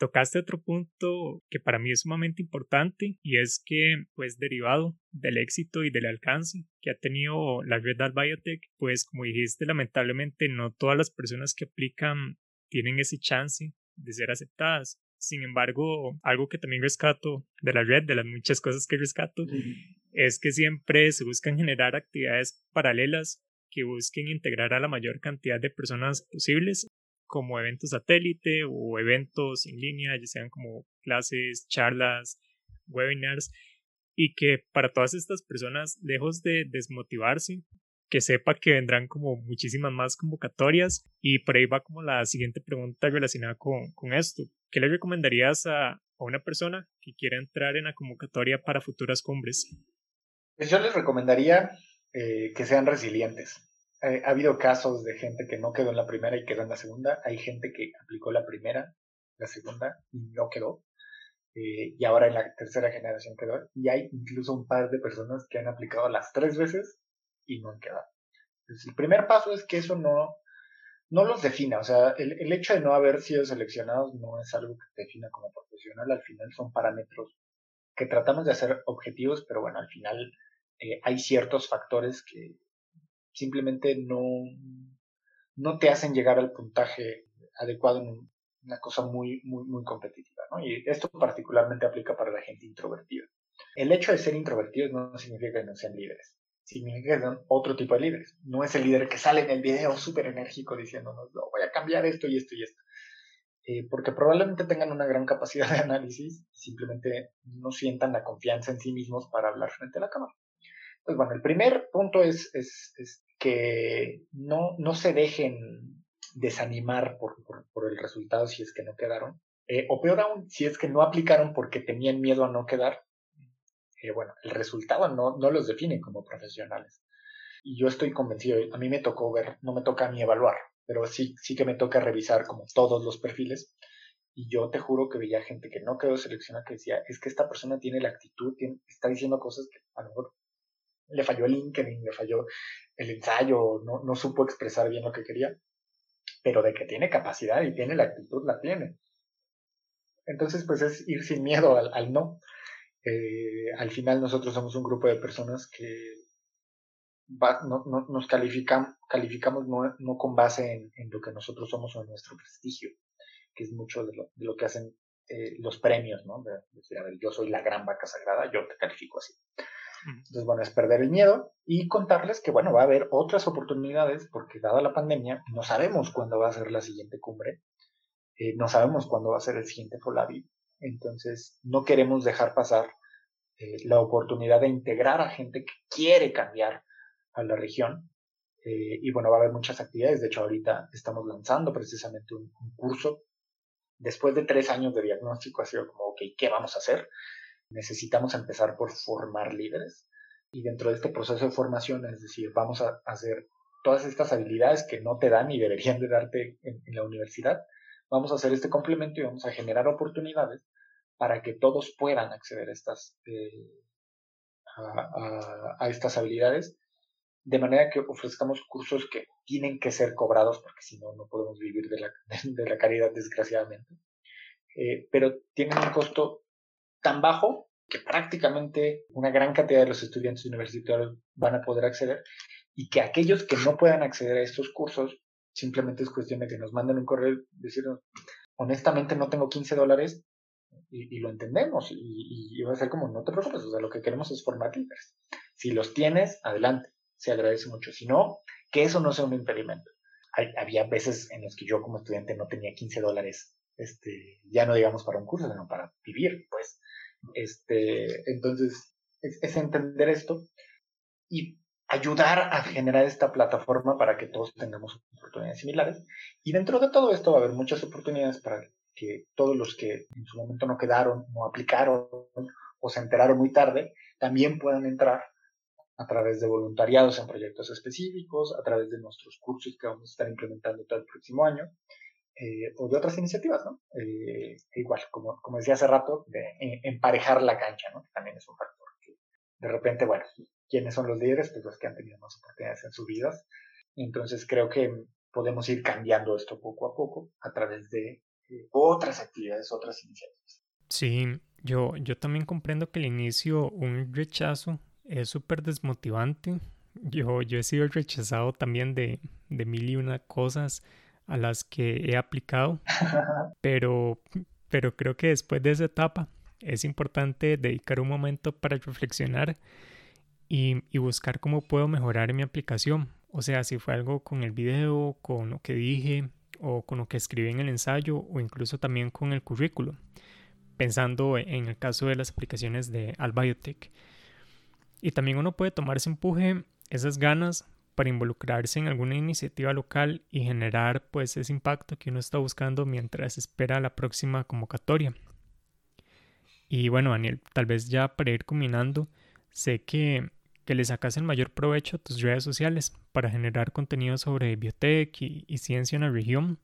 Tocaste otro punto que para mí es sumamente importante y es que, pues derivado del éxito y del alcance que ha tenido la red Albiotech, pues como dijiste, lamentablemente no todas las personas que aplican tienen ese chance de ser aceptadas. Sin embargo, algo que también rescato de la red, de las muchas cosas que rescato, es que siempre se buscan generar actividades paralelas que busquen integrar a la mayor cantidad de personas posibles, como eventos satélite o eventos en línea, ya sean como clases, charlas, webinars, y que para todas estas personas, lejos de desmotivarse, que sepa que vendrán como muchísimas más convocatorias y por ahí va como la siguiente pregunta relacionada con, con esto. ¿Qué le recomendarías a, a, una persona que quiera entrar en la convocatoria para futuras cumbres? Pues yo les recomendaría eh, que sean resilientes. Eh, ha habido casos de gente que no quedó en la primera y quedó en la segunda. Hay gente que aplicó la primera, la segunda y no quedó. Eh, y ahora en la tercera generación quedó. Y hay incluso un par de personas que han aplicado las tres veces y no han quedado. El primer paso es que eso no, no los defina. O sea, el, el, hecho de no haber sido seleccionados no es algo que te defina como profesional. Al final son parámetros que tratamos de hacer objetivos, pero bueno, al final eh, hay ciertos factores que simplemente no, no te hacen llegar al puntaje adecuado en una cosa muy, muy, muy competitiva. ¿no? Y esto particularmente aplica para la gente introvertida. El hecho de ser introvertidos no significa que no sean líderes significa que son otro tipo de líderes. No es el líder que sale en el video súper enérgico diciéndonos, no, voy a cambiar esto y esto y esto. Eh, porque probablemente tengan una gran capacidad de análisis y simplemente no sientan la confianza en sí mismos para hablar frente a la cámara. Entonces, bueno, el primer punto es, que no, no se dejen desanimar por, por, el resultado si es que no quedaron. Eh, o peor aún, si es que no aplicaron porque tenían miedo a no quedar, eh, bueno, el resultado no, no los define como profesionales. Y yo estoy convencido, a mí me tocó ver, no me toca a mí evaluar, pero sí, sí que me toca revisar como todos los perfiles. Y yo te juro que veía gente que no quedó seleccionada que decía, es que esta persona tiene la actitud, está diciendo cosas que a lo mejor le falló el LinkedIn, le falló el ensayo, no, no supo expresar bien lo que quería, pero de que tiene capacidad y tiene la actitud, la tiene. Entonces, pues es ir sin miedo al, al no. Eh, al final nosotros somos un grupo de personas que no, no, nos califican, calificamos no, no con base en, en, lo que nosotros somos o en nuestro prestigio, que es mucho de lo, de lo que hacen eh, los premios, ¿no? De, decir, a ver, yo soy la gran vaca sagrada, yo te califico así. Entonces, bueno, es perder el miedo y contarles que, bueno, va a haber otras oportunidades porque dada la pandemia, no sabemos cuándo va a ser la siguiente cumbre, eh, no sabemos cuándo va a ser el siguiente Folavi, Entonces, no queremos dejar pasar eh, la oportunidad de integrar a gente que quiere cambiar a la región. Eh, y bueno, va a haber muchas actividades. De hecho, ahorita estamos lanzando precisamente un, curso. Después de tres años de diagnóstico, ha sido como, ok, ¿qué vamos a hacer? Necesitamos empezar por formar líderes. Y dentro de este proceso de formación, es decir, vamos a hacer todas estas habilidades que no te dan y deberían de darte en, la universidad, vamos a hacer este complemento y vamos a generar oportunidades para que todos puedan acceder a estas, eh, a, estas habilidades, de manera que ofrezcamos cursos que tienen que ser cobrados, porque si no, no podemos vivir de la, de la caridad, desgraciadamente, eh, pero tienen un costo tan bajo que prácticamente una gran cantidad de los estudiantes universitarios van a poder acceder y que aquellos que no puedan acceder a estos cursos, simplemente es cuestión de que nos manden un correo y decirnos, honestamente no tengo 15 dólares y, lo entendemos y, va a ser como, no te preocupes, o sea, lo que queremos es formar. Si los tienes, adelante, se agradece mucho. Si no, que eso no sea un impedimento. había veces en los que yo como estudiante no tenía 15 dólares, este, ya no digamos para un curso, sino para vivir, pues. Este, entonces, es, entender esto y ayudar a generar esta plataforma para que todos tengamos oportunidades similares. Y dentro de todo esto va a haber muchas oportunidades para que todos los que en su momento no quedaron, no aplicaron o se enteraron muy tarde, también puedan entrar a través de voluntariados en proyectos específicos, a través de nuestros cursos que vamos a estar implementando todo el próximo año, eh, o de otras iniciativas, ¿no? Eh, igual, como, como decía hace rato, de emparejar la cancha, ¿no? Que también es un factor que de repente, bueno, quiénes son los líderes, pues los que han tenido más oportunidades en sus vidas. Entonces creo que podemos ir cambiando esto poco a poco a través de otras actividades, otras iniciativas. Sí, yo, yo también comprendo que al inicio un rechazo es súper desmotivante. Yo, yo he sido rechazado también de, de mil y una cosas a las que he aplicado, pero, pero creo que después de esa etapa es importante dedicar un momento para reflexionar y, buscar cómo puedo mejorar mi aplicación. O sea, si fue algo con el video, con lo que dije o con lo que escribí en el ensayo o incluso también con el currículo, pensando en el caso de las aplicaciones de Albiotech. Y también uno puede tomar ese empuje, esas ganas para involucrarse en alguna iniciativa local y generar pues ese impacto que uno está buscando mientras espera la próxima convocatoria. Y bueno, Daniel, tal vez ya para ir combinando, sé que que le sacas el mayor provecho a tus redes sociales para generar contenido sobre biotech y, ciencia en la región.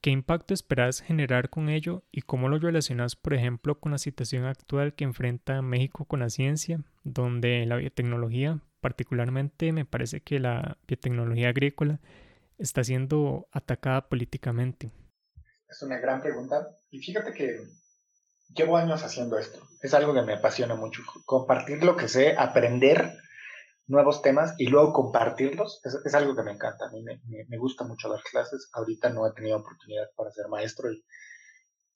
¿Qué impacto esperas generar con ello y cómo lo relacionas, por ejemplo, con la situación actual que enfrenta México con la ciencia, donde la biotecnología, particularmente me parece que la biotecnología agrícola, está siendo atacada políticamente? Es una gran pregunta y fíjate que llevo años haciendo esto. Es algo que me apasiona mucho. Compartir lo que sé, aprender nuevos temas y luego compartirlos es, algo que me encanta. A mí me, gusta mucho dar clases. Ahorita no he tenido oportunidad para ser maestro y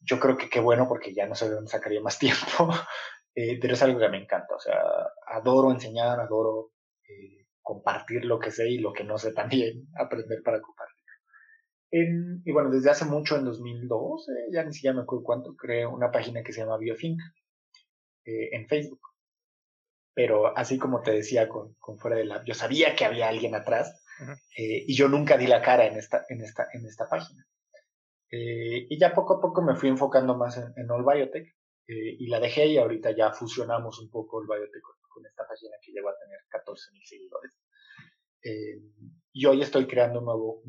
yo creo que qué bueno porque ya no sé de dónde sacaría más tiempo. Eh, pero es algo que me encanta. O sea, adoro enseñar, adoro eh, compartir lo que sé y lo que no sé también, aprender para compartir y bueno, desde hace mucho, en 2012, ya ni siquiera me acuerdo cuánto, creé una página que se llama Biothink eh, en Facebook. Pero así como te decía con, con Fuera del Lab, yo sabía que había alguien atrás eh, y yo nunca di la cara en esta, en esta, en esta página. Eh, y ya poco a poco me fui enfocando más en, en All Biotech y la dejé y ahorita ya fusionamos un poco All Biotech con, con esta página que llegó a tener 14 mil seguidores. Y hoy estoy creando un nuevo,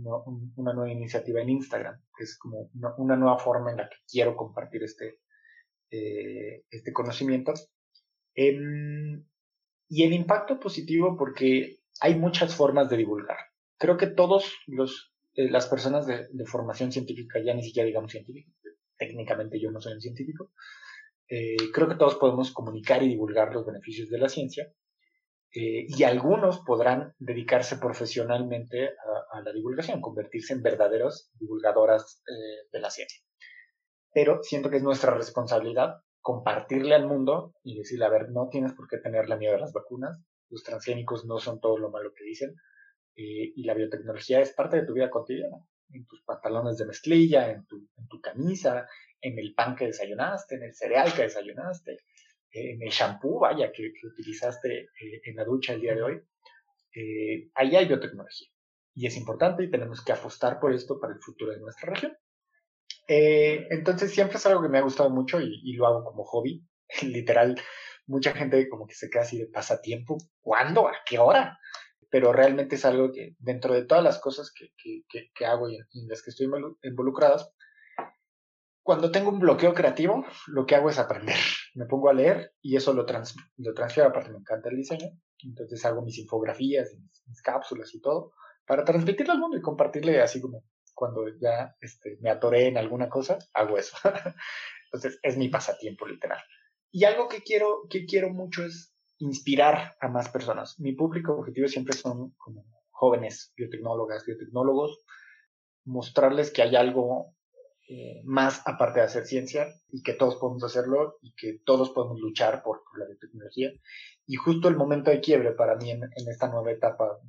una nueva iniciativa en Instagram, que es como una, nueva forma en la que quiero compartir este, eh, este conocimiento. Em, y el impacto positivo porque hay muchas formas de divulgar. Creo que todos los, eh, las personas de, formación científica, ya ni siquiera digamos científico, técnicamente yo no soy un científico, eh, creo que todos podemos comunicar y divulgar los beneficios de la ciencia eh, y algunos podrán dedicarse profesionalmente a, la divulgación, convertirse en verdaderos divulgadoras eh, de la ciencia. Pero siento que es nuestra responsabilidad compartirle al mundo y decirle, a ver, no tienes por qué tenerle miedo a las vacunas, los transgénicos no son todo lo malo que dicen, y la biotecnología es parte de tu vida cotidiana. en tus pantalones de mezclilla, en tu, en tu camisa, en el pan que desayunaste, en el cereal que desayunaste, en el shampoo, vaya, que, utilizaste eh, en la ducha el día de hoy. Eh, ahí hay biotecnología. Y es importante y tenemos que apostar por esto para el futuro de nuestra región. Eh, entonces siempre es algo que me ha gustado mucho y, y, lo hago como hobby. Literal, mucha gente como que se queda así de pasatiempo. ¿Cuándo? ¿A qué hora? Pero realmente es algo que dentro de todas las cosas que, que, que hago y en las que estoy involucradas, cuando tengo un bloqueo creativo, lo que hago es aprender. Me pongo a leer y eso lo, trans, lo transfiero, aparte me encanta el diseño. Entonces hago mis infografías, mis, cápsulas y todo para transmitirlo al mundo y compartirle así como cuando ya este, me atoré en alguna cosa, hago eso. Entonces es mi pasatiempo literal. Y algo que quiero, que quiero mucho es inspirar a más personas. Mi público objetivo siempre son como jóvenes biotecnólogas, biotecnólogos, mostrarles que hay algo eh, más aparte de hacer ciencia y que todos podemos hacerlo y que todos podemos luchar por, la biotecnología. Y justo el momento de quiebre para mí en, esta nueva etapa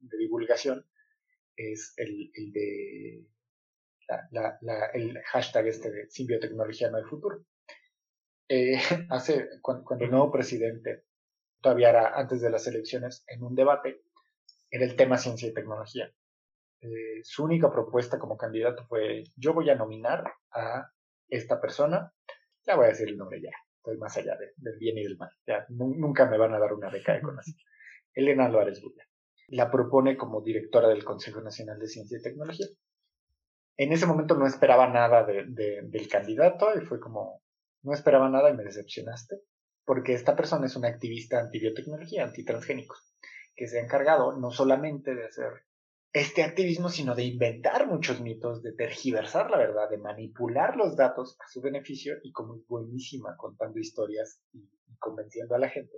de, divulgación es el, de el hashtag este de sin biotecnología no hay futuro. Eh, hace, cuando, el nuevo presidente todavía era antes de las elecciones en un debate, era el tema ciencia y tecnología. Eh, su única propuesta como candidato fue, yo voy a nominar a esta persona, ya voy a decir el nombre ya, estoy más allá del bien y del mal, ya nunca me van a dar una beca de CONACYT. Elena Álvarez Bulla. La propone como directora del Consejo Nacional de Ciencia y Tecnología. En ese momento no esperaba nada del candidato y fue como, no esperaba nada y me decepcionaste, porque esta persona es una activista antibiotecnología, antitransgénicos, que se ha encargado no solamente de hacer este activismo, sino de inventar muchos mitos, de tergiversar la verdad, de manipular los datos a su beneficio y como es buenísima contando historias y, convenciendo a la gente,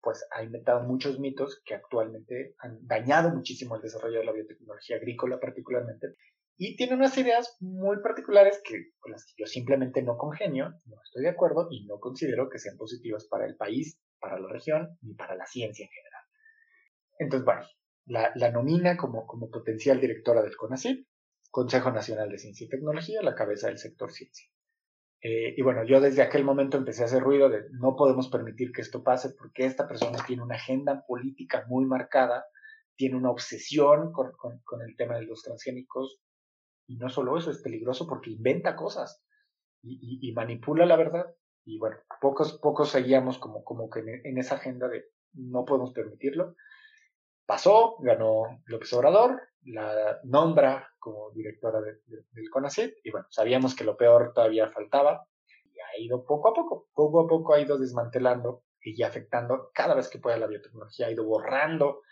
pues ha inventado muchos mitos que actualmente han dañado muchísimo el desarrollo de la biotecnología agrícola particularmente y tiene unas ideas muy particulares que, con las que yo simplemente no congenio, no estoy de acuerdo y no considero que sean positivas para el país, para la región ni para la ciencia en general. Entonces, bueno, la, nomina como, como potencial directora del CONACYT, Consejo Nacional de Ciencia y Tecnología, la cabeza del sector ciencia. Eh, y bueno, yo desde aquel momento empecé a hacer ruido de no podemos permitir que esto pase porque esta persona tiene una agenda política muy marcada, tiene una obsesión con, con, el tema de los transgénicos y no solo eso, es peligroso porque inventa cosas y, manipula la verdad. Y bueno, pocos, pocos seguíamos como, como que en esa agenda de no podemos permitirlo. Pasó, ganó López Obrador, la nombra como directora del CONACYT y bueno, sabíamos que lo peor todavía faltaba y ha ido poco a poco, poco a poco ha ido desmantelando y afectando cada vez que puede la biotecnología, ha ido borrando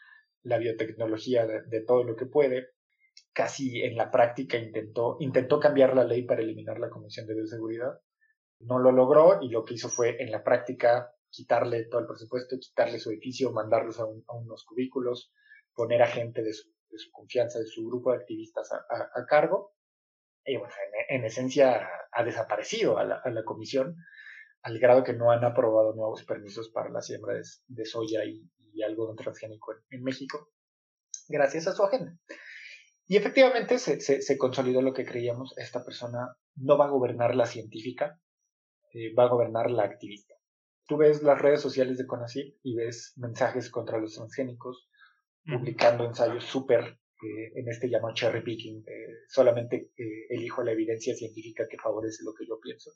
la biotecnología de, todo lo que puede. Casi en la práctica intentó, intentó cambiar la ley para eliminar la Comisión de Bioseguridad. No lo logró y lo que hizo fue en la práctica quitarle todo el presupuesto, quitarle su edificio, mandarlos a, unos cubículos, poner a gente de su, confianza, de su grupo de activistas a, cargo. Y bueno, en, esencia ha desaparecido a la, comisión al grado que no han aprobado nuevos permisos para la siembra de, soya y, algodón transgénico en, México, gracias a su agenda. Y efectivamente se, se, consolidó lo que creíamos, esta persona no va a gobernar la científica, eh, va a gobernar la activista tú ves las redes sociales de CONACYT y ves mensajes contra los transgénicos, publicando ensayos súper, eh, en este llamado cherry picking, solamente eh, elijo la evidencia científica que favorece lo que yo pienso.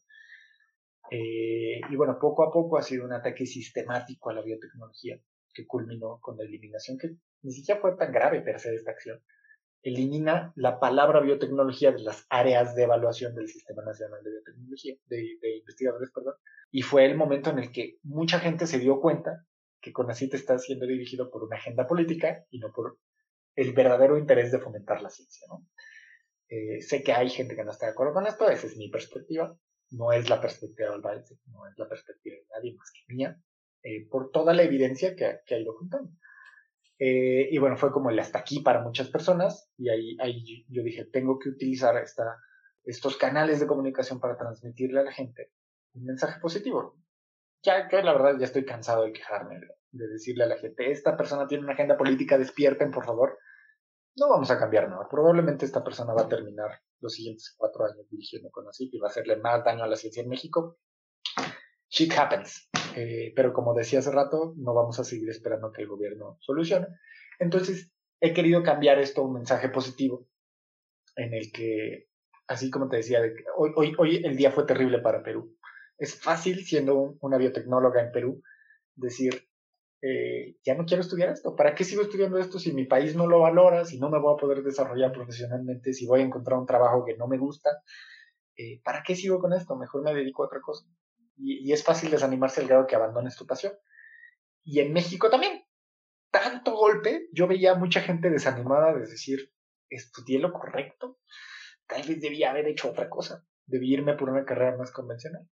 Eh, y bueno, poco a poco ha sido un ataque sistemático a la biotecnología que culminó con la eliminación, que ni siquiera fue tan grave per se esta acción, elimina la palabra biotecnología de las áreas de evaluación del Sistema Nacional de Biotecnología, de, investigadores, perdón, y fue el momento en el que mucha gente se dio cuenta que CONACYT está siendo dirigido por una agenda política y no por el verdadero interés de fomentar la ciencia. Eh, sé que hay gente que no está de acuerdo con esto, esa es mi perspectiva, no es la perspectiva del Valde, no es la perspectiva de nadie más que mía, eh, por toda la evidencia que, que ha ido juntando. Eh, y bueno, fue como el hasta aquí para muchas personas y ahí, ahí yo dije, tengo que utilizar esta, estos canales de comunicación para transmitirle a la gente un mensaje positivo. Ya, que la verdad ya estoy cansado de quejarme, de, decirle a la gente, esta persona tiene una agenda política, despierten por favor. no vamos a cambiar nada. Probablemente esta persona va a terminar los siguientes cuatro años dirigiendo con así y va a hacerle más daño a la ciencia en México. Shit happens. Eh, pero como decía hace rato, no vamos a seguir esperando que el gobierno solucione. Entonces, he querido cambiar esto a un mensaje positivo en el que, así como te decía, hoy, hoy, hoy el día fue terrible para Perú. Es fácil, siendo una biotecnóloga en Perú, decir, eh, ya no quiero estudiar esto. ¿Para qué sigo estudiando esto si mi país no lo valora, si no me voy a poder desarrollar profesionalmente, si voy a encontrar un trabajo que no me gusta? Eh, ¿Para qué sigo con esto? Mejor me dedico a otra cosa. Y, es fácil desanimarse al grado que abandones tu pasión. Y en México también. Tanto golpe, yo veía mucha gente desanimada de decir, estudié lo correcto, tal vez debía haber hecho otra cosa, debí irme por una carrera más convencional.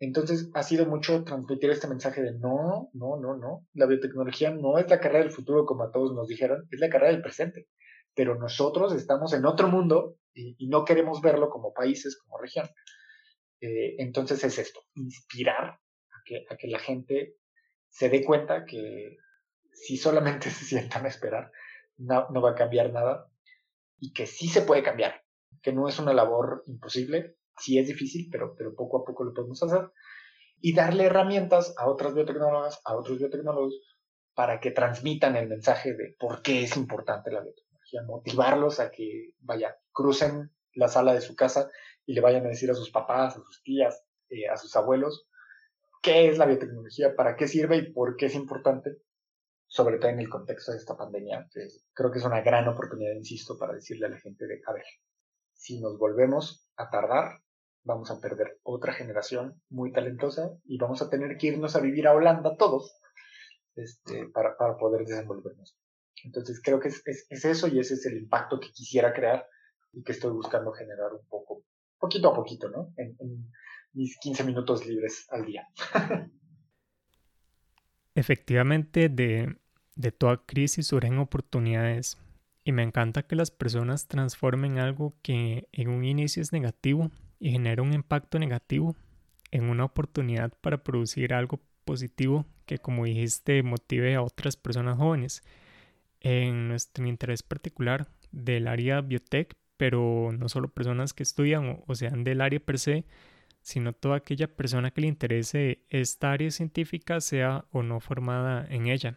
Entonces ha sido mucho transmitir este mensaje de no, no, no, no, la biotecnología no es la carrera del futuro como a todos nos dijeron, es la carrera del presente. Pero nosotros estamos en otro mundo y, no queremos verlo como países, como región. Eh, entonces es esto, inspirar a que, a que la gente se dé cuenta que si solamente se sientan a esperar, no, no va a cambiar nada y que sí se puede cambiar, que no es una labor imposible, sí es difícil, pero, pero poco a poco lo podemos hacer, y darle herramientas a otras biotecnólogas, a otros biotecnólogos, para que transmitan el mensaje de por qué es importante la biotecnología, motivarlos a que, vaya, crucen la sala de su casa y le vayan a decir a sus papás, a sus tías, eh, a sus abuelos, qué es la biotecnología, para qué sirve y por qué es importante, sobre todo en el contexto de esta pandemia. creo que es una gran oportunidad, insisto, para decirle a la gente de, a ver, si nos volvemos a tardar, vamos a perder otra generación muy talentosa y vamos a tener que irnos a vivir a Holanda todos este, para, para poder desenvolvernos. Entonces creo que es, es, eso y ese es el impacto que quisiera crear y que estoy buscando generar un poco, poquito a poquito, ¿no? En, en mis 15 minutos libres al día. Efectivamente, de, de toda crisis surgen oportunidades y me encanta que las personas transformen algo que en un inicio es negativo y genera un impacto negativo en una oportunidad para producir algo positivo que como dijiste motive a otras personas jóvenes. En nuestro interés particular del área biotech, pero no solo personas que estudian o, sean del área per se, sino toda aquella persona que le interese esta área científica, sea o no formada en ella.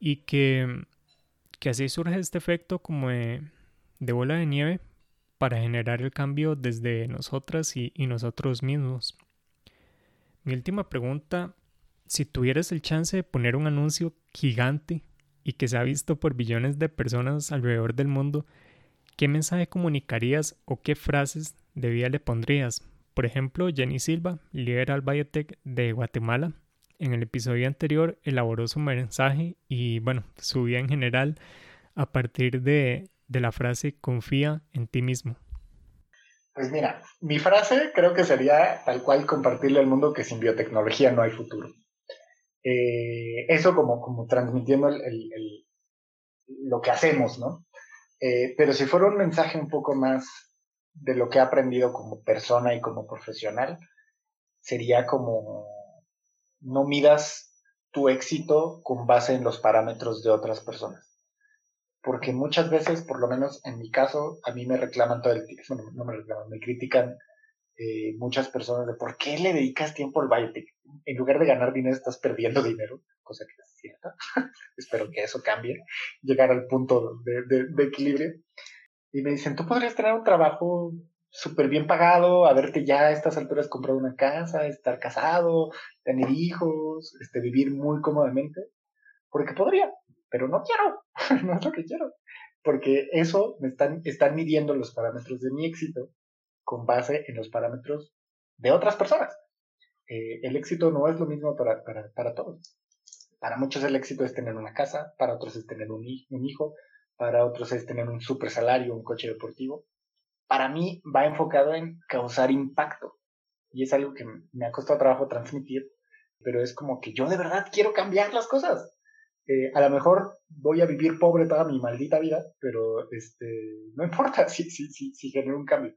Y que, que así surge este efecto como de, bola de nieve para generar el cambio desde nosotras y, nosotros mismos. Mi última pregunta, si tuvieras el chance de poner un anuncio gigante y que se ha visto por billones de personas alrededor del mundo, ¿qué mensaje comunicarías o qué frases de vida le pondrías? Por ejemplo, Jenny Silva, líder al Biotech de Guatemala, en el episodio anterior elaboró su mensaje y bueno, su vida en general a partir de, de la frase confía en ti mismo? Pues mira, mi frase creo que sería tal cual compartirle al mundo que sin biotecnología no hay futuro. Eh, eso como, como transmitiendo el, lo que hacemos, ¿no? Eh, pero si fuera un mensaje un poco más de lo que he aprendido como persona y como profesional, sería como no midas tu éxito con base en los parámetros de otras personas. Porque muchas veces, por lo menos en mi caso, a mí me reclaman todo el tiempo, no, me reclaman, me critican eh, muchas personas de por qué le dedicas tiempo al biotech. En lugar de ganar dinero, estás perdiendo dinero, cosa que es cierta. Espero que eso cambie, llegar al punto de, equilibrio. Y me dicen, tú podrías tener un trabajo súper bien pagado, haberte ya a estas alturas comprado una casa, estar casado, tener hijos, este, vivir muy cómodamente, porque podría, pero no quiero, no es lo que quiero, porque eso me están midiendo los parámetros de mi éxito con base en los parámetros de otras personas. Eh, el éxito no es lo mismo para, para, para, todos. Para muchos el éxito es tener una casa, para otros es tener un, un hijo, para otros es tener un super salario, un coche deportivo. Para mí va enfocado en causar impacto. Y es algo que me ha costado trabajo transmitir, pero es como que yo de verdad quiero cambiar las cosas. Eh, a lo mejor voy a vivir pobre toda mi maldita vida, pero este, no importa si, si, si, si genero un cambio.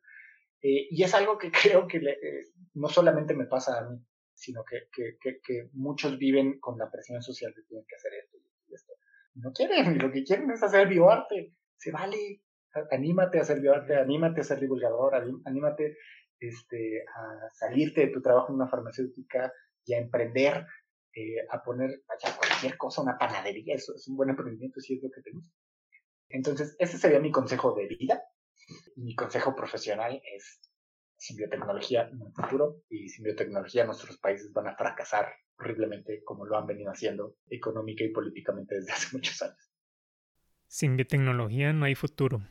Eh, y es algo que creo que eh, no solamente me pasa a mí, sino que, que, que, muchos viven con la presión social de tienen que hacer esto y esto. No quieren, lo que quieren es hacer bioarte. se vale, anímate a servirte, anímate a ser divulgador, anímate este, a salirte de tu trabajo en una farmacéutica y a emprender, eh, a poner cualquier cosa, una panadería, eso es un buen emprendimiento si es lo que te gusta. Entonces, ese sería mi consejo de vida. Mi consejo profesional es sin biotecnología en el futuro y sin biotecnología nuestros países van a fracasar horriblemente como lo han venido haciendo económica y políticamente desde hace muchos años. Sin biotecnología no hay futuro.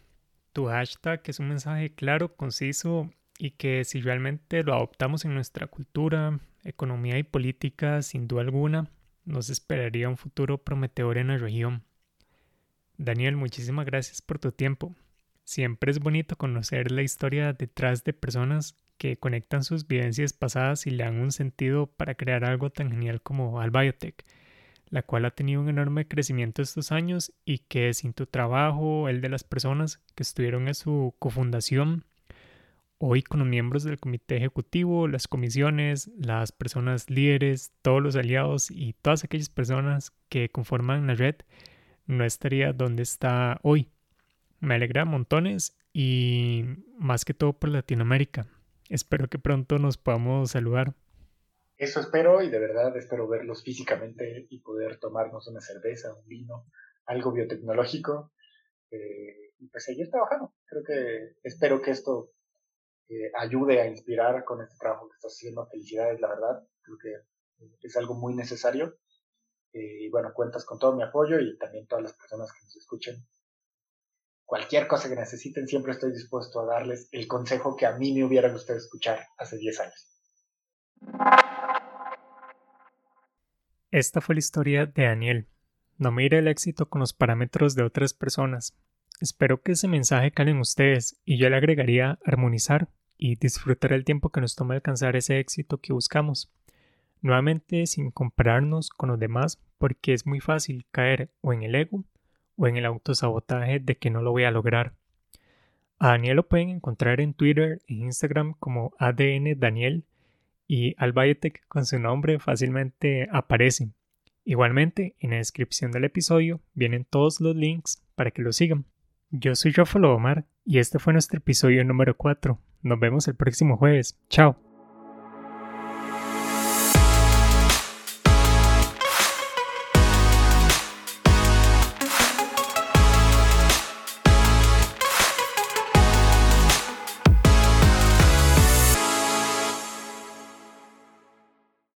Tu hashtag es un mensaje claro, conciso y que si realmente lo adoptamos en nuestra cultura, economía y política, sin duda alguna, nos esperaría un futuro prometedor en la región. Daniel, muchísimas gracias por tu tiempo. Siempre es bonito conocer la historia detrás de personas que conectan sus vivencias pasadas y le dan un sentido para crear algo tan genial como Albiotech, la cual ha tenido un enorme crecimiento estos años y que sin tu trabajo, el de las personas que estuvieron en su cofundación, hoy con los miembros del comité ejecutivo, las comisiones, las personas líderes, todos los aliados y todas aquellas personas que conforman la red, no estaría donde está hoy. Me alegra montones y más que todo por Latinoamérica. Espero que pronto nos podamos saludar. Eso espero y de verdad espero verlos físicamente y poder tomarnos una cerveza, un vino, algo biotecnológico eh, y pues seguir trabajando. Creo que espero que esto eh, ayude a inspirar con este trabajo que estás haciendo. Felicidades, la verdad. Creo que es algo muy necesario y bueno, cuentas con todo mi apoyo y también todas las personas que nos escuchen. Cualquier cosa que necesiten, siempre estoy dispuesto a darles el consejo que a mí me hubiera gustado escuchar hace 10 años. Esta fue la historia de Daniel. No mire el éxito con los parámetros de otras personas. Espero que ese mensaje cale en ustedes y yo le agregaría armonizar y disfrutar el tiempo que nos toma alcanzar ese éxito que buscamos nuevamente sin compararnos con los demás porque es muy fácil caer o en el ego o en el autosabotaje de que no lo voy a lograr. A Daniel lo pueden encontrar en Twitter e Instagram como ADN Daniel y al con su nombre fácilmente aparece. Igualmente, en la descripción del episodio vienen todos los links para que lo sigan. Yo soy Rafael Omar y este fue nuestro episodio número 4. Nos vemos el próximo jueves. Chao.